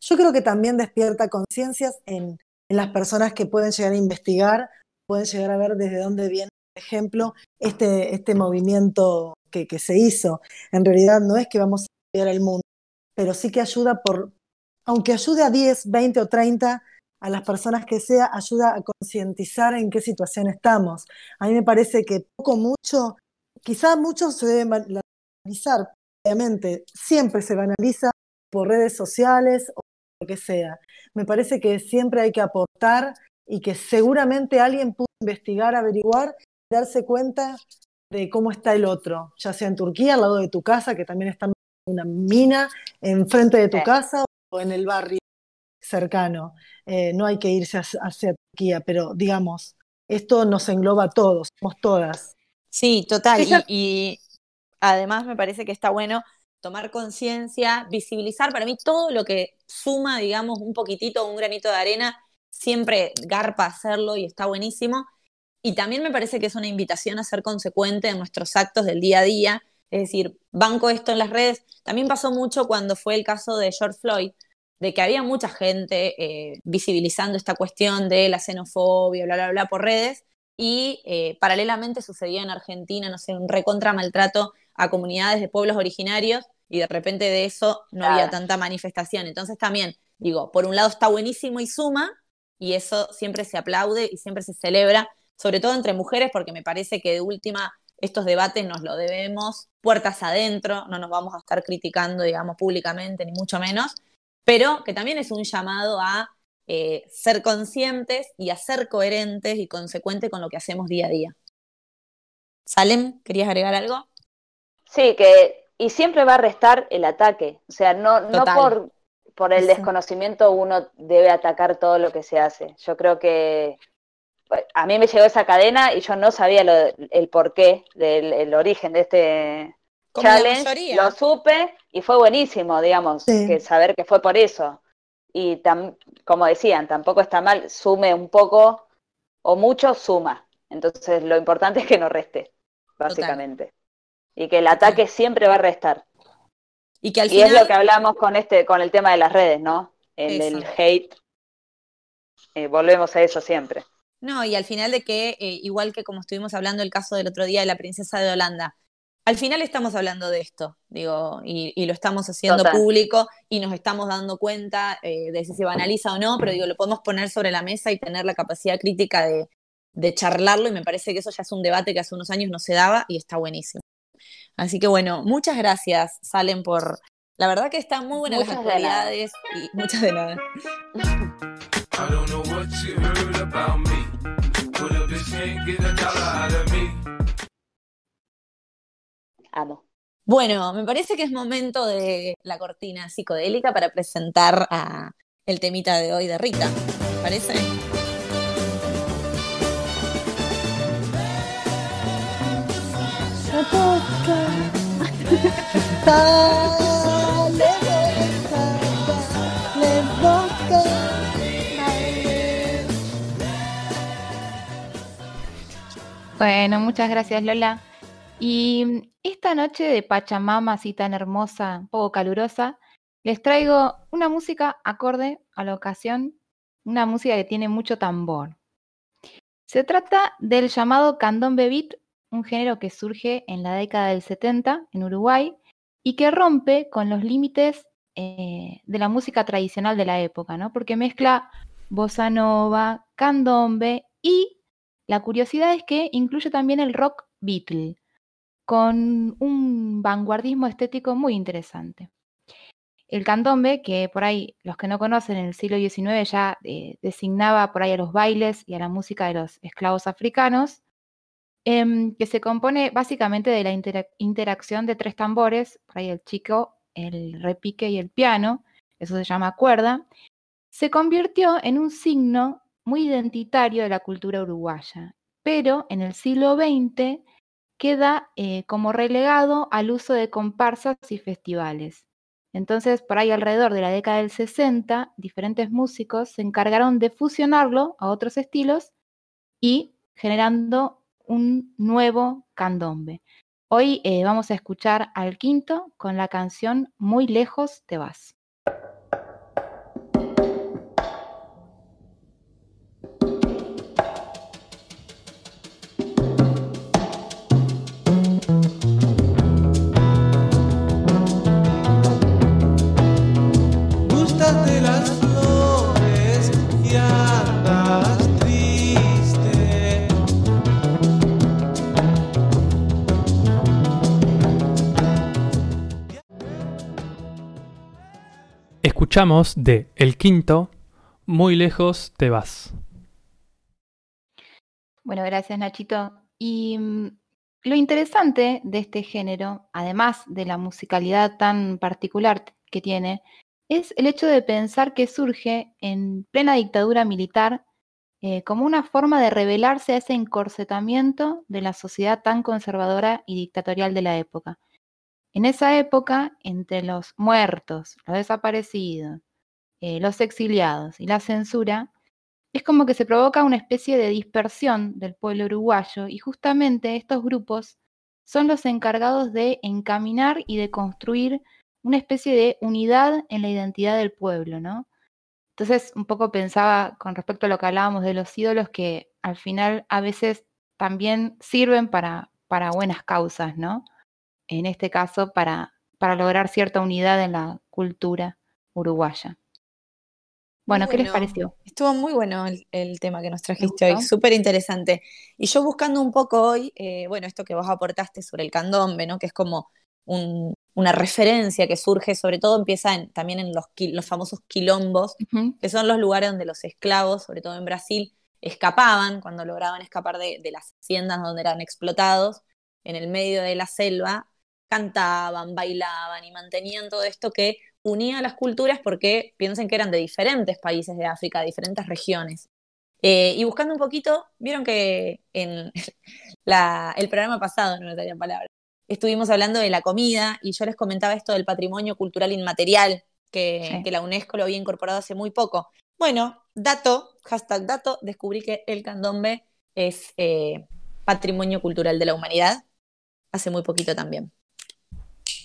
Yo creo que también despierta conciencias en, en las personas que pueden llegar a investigar, pueden llegar a ver desde dónde viene, por ejemplo, este, este movimiento que, que se hizo. En realidad no es que vamos a cambiar el mundo, pero sí que ayuda por, aunque ayude a 10, 20 o 30, a las personas que sea, ayuda a concientizar en qué situación estamos. A mí me parece que poco, mucho, quizá mucho se debe banalizar, obviamente, siempre se banaliza por redes sociales o lo que sea. Me parece que siempre hay que aportar y que seguramente alguien pudo investigar, averiguar, darse cuenta de cómo está el otro, ya sea en Turquía, al lado de tu casa, que también está una mina enfrente de tu Sí. casa o en el barrio cercano. Eh, no hay que irse hacia, Turquía, pero digamos, esto nos engloba a todos, somos todas. Sí, total. Y, y además me parece que está bueno tomar conciencia, visibilizar para mí todo lo que suma, digamos, un poquitito, un granito de arena, siempre garpa hacerlo y está buenísimo. Y también me parece que es una invitación a ser consecuente en nuestros actos del día a día, es decir, banco esto en las redes. También pasó mucho cuando fue el caso de George Floyd, de que había mucha gente eh, visibilizando esta cuestión de la xenofobia, bla, bla, bla, por redes, y eh, paralelamente sucedía en Argentina, no sé, un recontra maltrato a comunidades de pueblos originarios, y de repente de eso no había tanta manifestación. Entonces también, digo, por un lado está buenísimo y suma, y eso siempre se aplaude y siempre se celebra, sobre todo entre mujeres, porque me parece que de última estos debates nos lo debemos puertas adentro, no nos vamos a estar criticando, digamos, públicamente, ni mucho menos, pero que también es un llamado a eh, ser conscientes y a ser coherentes y consecuentes con lo que hacemos día a día. Salem, ¿querías agregar algo? Sí, que y siempre va a restar el ataque. O sea, no, no por, por el Sí. desconocimiento uno debe atacar todo lo que se hace. Yo creo que a mí me llegó esa cadena y yo no sabía lo, el porqué del el origen de este Como challenge. Lo supe y fue buenísimo, digamos, Sí. que saber que fue por eso. Y tam- como decían, tampoco está mal, sume un poco o mucho, suma. Entonces lo importante es que no reste, básicamente. Y que el ataque siempre va a restar. Y que al Y final... es lo que hablamos con este, con el tema de las redes, ¿no? El, el hate. Eh, volvemos a eso siempre. No, y al final de que, eh, igual que como estuvimos hablando el caso del otro día de la princesa de Holanda, al final estamos hablando de esto, digo, y, y lo estamos haciendo Total. público y nos estamos dando cuenta eh, de si se banaliza o no, pero digo, lo podemos poner sobre la mesa y tener la capacidad crítica de, de charlarlo y me parece que eso ya es un debate que hace unos años no se daba y está buenísimo. Así que bueno, muchas gracias, Salen, por... La verdad que están muy buenas las Muchas de nada. actualidades y muchas de nada. Amo. Bueno, me parece que es momento de la cortina psicodélica para presentar a el temita de hoy de Rita. ¿te ¿Parece? Bueno, muchas gracias Lola. Y esta noche de Pachamama, así tan hermosa, un poco calurosa, les traigo una música acorde a la ocasión, una música que tiene mucho tambor. Se trata del llamado candombe beat, un género que surge en la década del 70 en Uruguay y que rompe con los límites eh, de la música tradicional de la época, ¿no? Porque mezcla bossa nova, candombe y la curiosidad es que incluye también el rock Beatle, con un vanguardismo estético muy interesante. El candombe, que por ahí los que no conocen en el siglo XIX ya eh, designaba por ahí a los bailes y a la música de los esclavos africanos, em, que se compone básicamente de la intera- interacción de tres tambores, por ahí el chico, el repique y el piano, eso se llama cuerda, se convirtió en un signo muy identitario de la cultura uruguaya, pero en el siglo XX queda eh, como relegado al uso de comparsas y festivales. Entonces, por ahí alrededor de la década del 60, diferentes músicos se encargaron de fusionarlo a otros estilos y generando un nuevo candombe. Hoy eh, vamos a escuchar al quinto con la canción Muy lejos te vas. De El Quinto, Muy lejos te vas. Bueno, gracias Nachito. Y mm, lo interesante de este género, además de la musicalidad tan particular que tiene, es el hecho de pensar que surge en plena dictadura militar eh, como una forma de rebelarse a ese encorsetamiento de la sociedad tan conservadora y dictatorial de la época. En esa época, entre los muertos, los desaparecidos, eh, los exiliados y la censura, es como que se provoca una especie de dispersión del pueblo uruguayo y justamente estos grupos son los encargados de encaminar y de construir una especie de unidad en la identidad del pueblo, ¿no? Entonces, un poco pensaba con respecto a lo que hablábamos de los ídolos que al final a veces también sirven para, para buenas causas, ¿no? En este caso, para, para lograr cierta unidad en la cultura uruguaya. Bueno, ¿qué les pareció? Estuvo muy bueno el, el tema que nos trajiste hoy, súper interesante. Y yo buscando un poco hoy, eh, bueno, esto que vos aportaste sobre el candombe, ¿no? Que es como un- una referencia que surge, sobre todo empieza en- también en los, los famosos quilombos, Ujú, que son los lugares donde los esclavos, sobre todo en Brasil, escapaban cuando lograban escapar de, de las haciendas donde eran explotados, en el medio de la selva, cantaban, bailaban y mantenían todo esto que unía a las culturas porque piensen que eran de diferentes países de África, de diferentes regiones. Eh, y buscando un poquito, vieron que en la- el programa pasado, no me salía palabra, estuvimos hablando de la comida y yo les comentaba esto del patrimonio cultural inmaterial, que, Sí. que la UNESCO lo había incorporado hace muy poco. Bueno, dato, hashtag dato, descubrí que el candombe es eh, patrimonio cultural de la humanidad hace muy poquito también.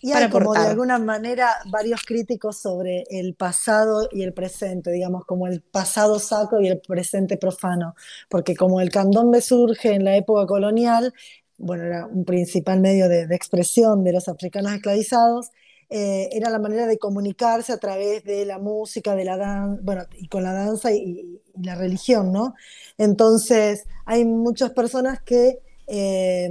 Y para hay como de alguna manera varios críticos sobre el pasado y el presente, digamos, como el pasado sacro y el presente profano, porque como el candombe surge en la época colonial, bueno, era un principal medio de, de expresión de los africanos esclavizados, eh, era la manera de comunicarse a través de la música, de la danza, bueno, y con la danza y, y la religión, ¿no? Entonces, hay muchas personas que eh,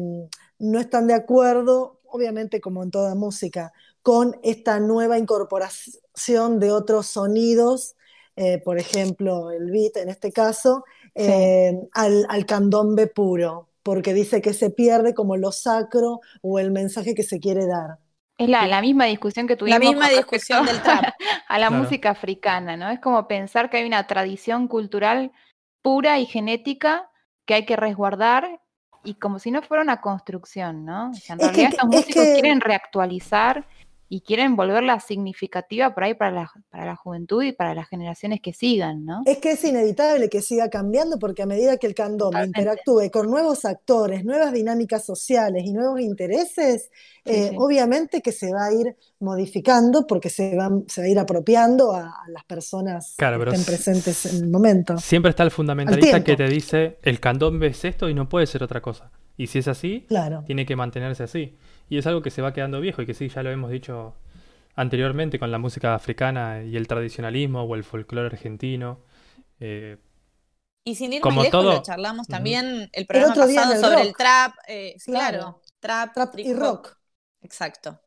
no están de acuerdo, obviamente como en toda música, con esta nueva incorporación de otros sonidos, eh, por ejemplo, el beat en este caso, eh, al, al candombe puro, porque dice que se pierde como lo sacro o el mensaje que se quiere dar. Es la, la misma discusión que tuvimos misma con discusión del trap. a la Claro. música africana, ¿no? Es como pensar que hay una tradición cultural pura y genética que hay que resguardar y como si no fuera una construcción, ¿no? O sea, en Es que- realidad estos es músicos que- quieren reactualizar y quieren volverla significativa por ahí para la, para la juventud y para las generaciones que sigan, ¿no? Es que es inevitable que siga cambiando porque a medida que el candombe Totalmente. interactúe con nuevos actores, nuevas dinámicas sociales y nuevos intereses, Sí, eh, sí. obviamente que se va a ir modificando porque se va, se va a ir apropiando a, a las personas Claro, que estén presentes en el momento. Siempre está el fundamentalista que te dice el candombe es esto y no puede ser otra cosa. Y si es así, Claro. tiene que mantenerse así. Y es algo que se va quedando viejo y que sí, ya lo hemos dicho anteriormente con la música africana y el tradicionalismo o el folclore argentino. Eh, Y sin ir Como más lejos, todo. lo charlamos también el programa otro día en pasado el sobre el trap. eh, Claro. claro, trap, Trap y rock. Exacto.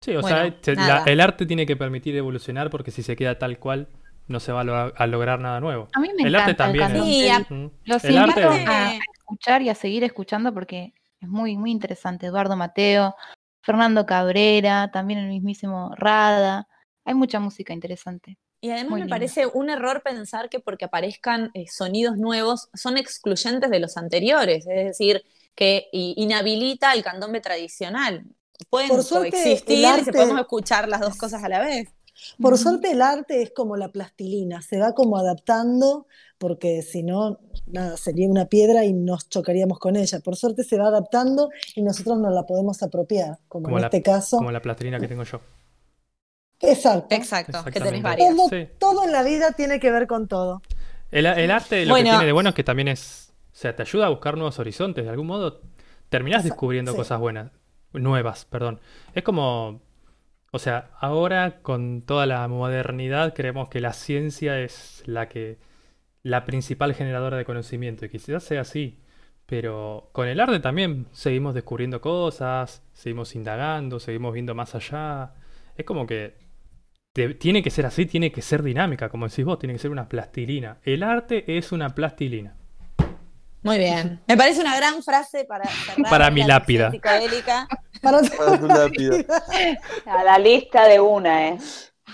sí, o Bueno, sea, la- el arte tiene que permitir evolucionar porque si se queda tal cual, no se va a, lo- a lograr nada nuevo. A mí me El arte encanta el también. Sí, a- Mm. Los El invito arte- a escuchar y a seguir escuchando porque es muy, muy interesante. Eduardo Mateo, Fernando Cabrera, también el mismísimo Rada. Hay mucha música interesante. Y además Muy me lindo. parece un error pensar que porque aparezcan eh, sonidos nuevos son excluyentes de los anteriores, es decir, que inhabilita el candombe tradicional. Pueden Por suerte, coexistir y se podemos escuchar las dos cosas a la vez. Por suerte el arte es como la plastilina, se va como adaptando, porque si no, nada, sería una piedra y nos chocaríamos con ella. Por suerte se va adaptando y nosotros nos la podemos apropiar, como, Como en la- este caso. Como la plastilina que tengo yo. Exacto. Exacto, que tenés varias. Todo, Sí. todo en la vida tiene que ver con todo. El, el arte lo Bueno. que tiene de bueno es que también es, o sea, te ayuda a buscar nuevos horizontes. De algún modo terminás Exacto, descubriendo sí. cosas buenas, nuevas, perdón. Es como, o sea, ahora con toda la modernidad creemos que la ciencia es la que, la principal generadora de conocimiento y quizás sea así. Pero con el arte también seguimos descubriendo cosas, seguimos indagando, seguimos viendo más allá. Es como que tiene que ser así, tiene que ser dinámica, como decís vos, tiene que ser una plastilina. El arte es una plastilina. Muy bien. Me parece una gran frase para cerrar Para mi lápida. psicodélica. Para Para tu lápida. A la lista de una, ¿eh?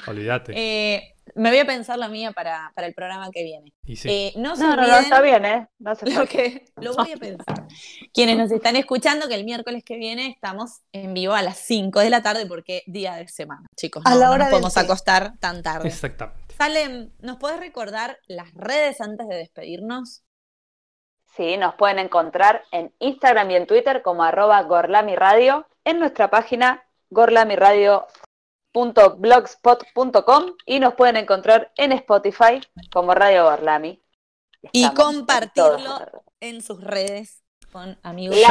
Olvídate. Eh, Me voy a pensar la mía para, para el programa que viene. Y sí. Eh, no se No, no, está bien, ¿eh? No se lo que lo voy a pensar. Quienes nos están escuchando, que el miércoles que viene estamos en vivo a las 5 de la tarde porque día de semana, chicos. A no, la no hora nos podemos acostar tan tarde. Exactamente. Salem, ¿nos podés recordar las redes antes de despedirnos? Sí, nos pueden encontrar en Instagram y en Twitter como arroba gorlamiradio, en nuestra página gorlamiradio.blogspot.com y nos pueden encontrar en Spotify como Radio Gorlami. Y Estamos compartirlo en sus redes con amigos y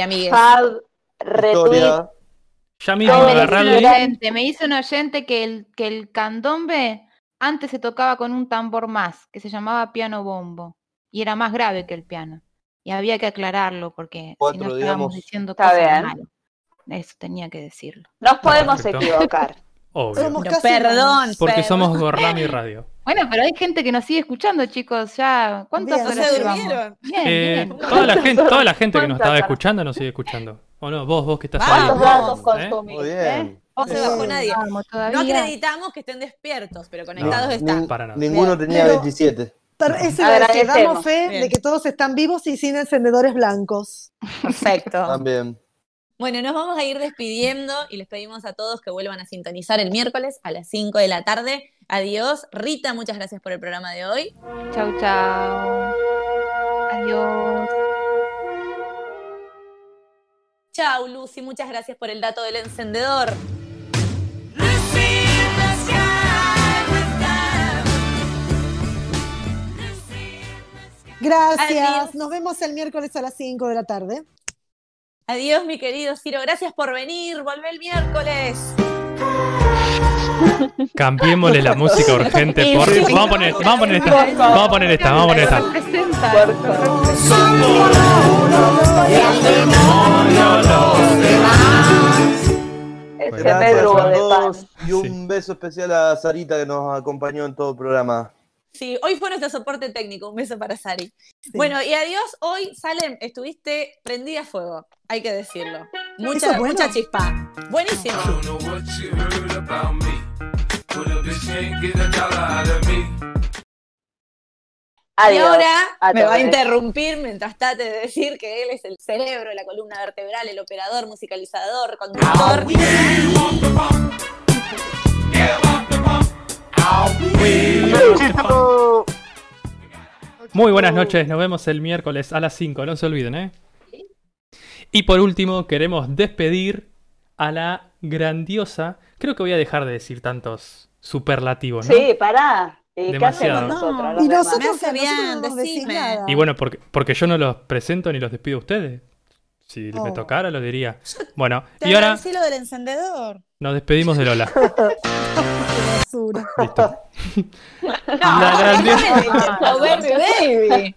amigues. Fab, retweet. Ya mismo, me, me dice un oyente que el, que el candombe antes se tocaba con un tambor más, que se llamaba piano bombo, y era más grave que el piano. Y había que aclararlo porque si Cuatro, no estábamos digamos. diciendo Está cosas bien. malas. Eso tenía que decirlo. nos podemos Perfecto. equivocar. Obvio. Pero perdón. Porque perdón. somos Gorlami Radio. Bueno, pero hay gente que nos sigue escuchando, chicos. Ya, ¿cuántas Bien. ¿No horas se llevamos? durmieron? Bien, Eh, bien. toda, la gente, toda la gente que nos estaba escuchando nos sigue escuchando. ¿O no? Vos, vos que estás. ¿Cuántos ahí. datos ¿Eh? eh? No se bajó nadie. Vamos No acreditamos que estén despiertos, pero conectados No, están. Para nada. Ninguno tenía Pero- 27. Pero eso damos fe Bien. de que todos están vivos y sin encendedores blancos. Perfecto. También. Bueno, nos vamos a ir despidiendo y les pedimos a todos que vuelvan a sintonizar el miércoles a las 5 de la tarde. Adiós. Rita, muchas gracias por el programa de hoy. Chau, chau. Adiós. Chau, Lucy, muchas gracias por el dato del encendedor. Gracias. Adiós. Nos vemos el miércoles a las 5 de la tarde. Adiós, mi querido Ciro. Gracias por venir. Volvé el miércoles. Cambiémosle la música urgente, por sí. Vamos a poner, vamos a poner esta. Vamos a poner esta, vamos a poner esta. A de todos y un beso especial a Sarita que nos acompañó en todo el programa. Sí, hoy fue nuestro soporte técnico. Un beso para Sari. Bueno, y adiós. Hoy, Salem, estuviste prendida a fuego. Hay que decirlo. Mucha, es bueno. mucha chispa. Buenísimo. Y ahora a me va a interrumpir mientras trate de decir que él es el cerebro, la columna vertebral, el operador, musicalizador, conductor. Muy buenas noches, nos vemos el miércoles a las 5, no se olviden, ¿eh? Y por último, queremos despedir a la grandiosa. Creo que voy a dejar de decir tantos superlativos, ¿no? Sí, pará. ¿Y qué Demasiado. hacemos nosotros? Y nosotros, Me bien, no decime. nada. Y bueno, porque, porque yo no los presento ni los despido a ustedes. Si me Oh. tocara, lo diría. Bueno, Te y ahora lo del encendedor. nos despedimos de Lola. Qué basura. Listo. No, La grandiosa- no, baby, baby.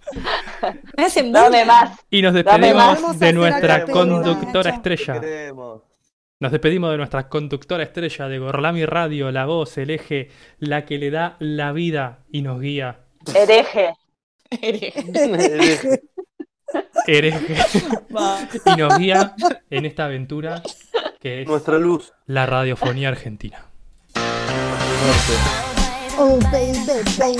Me hacen Dame bullying. más. Y nos despedimos de nuestra conductora estrella. Nos despedimos de nuestra conductora estrella de Gorlami Radio, la voz, el eje, la que le da la vida y nos guía. Hereje. Hereje. y nos guía en esta aventura que es Nuestra luz. la radiofonía argentina. Oh, baby, baby.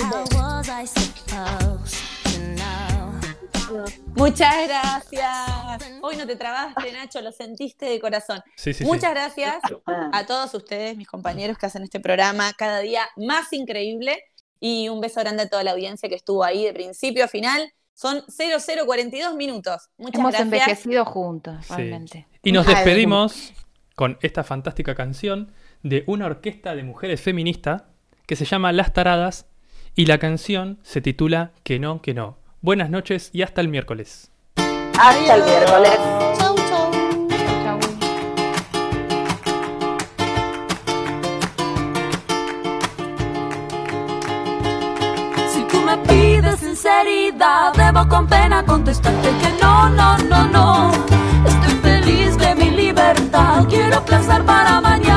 Muchas gracias. Hoy no te trabaste, Nacho, lo sentiste de corazón. Sí, sí, sí. Muchas gracias a todos ustedes, mis compañeros que hacen este programa cada día más increíble. Y un beso grande a toda la audiencia que estuvo ahí de principio a final. Son 0042 minutos. Muchas Hemos gracias. envejecido juntos, Sí. realmente. Y nos despedimos con esta fantástica canción de una orquesta de mujeres feministas que se llama Las Taradas y la canción se titula Que no, que no. Buenas noches y hasta el miércoles. Hasta el miércoles. Chau, chau. Chau. Si tú me pides sinceridad, debo con pena contestarte que no, no, no, no. Estoy feliz de mi libertad, quiero pensar para mañana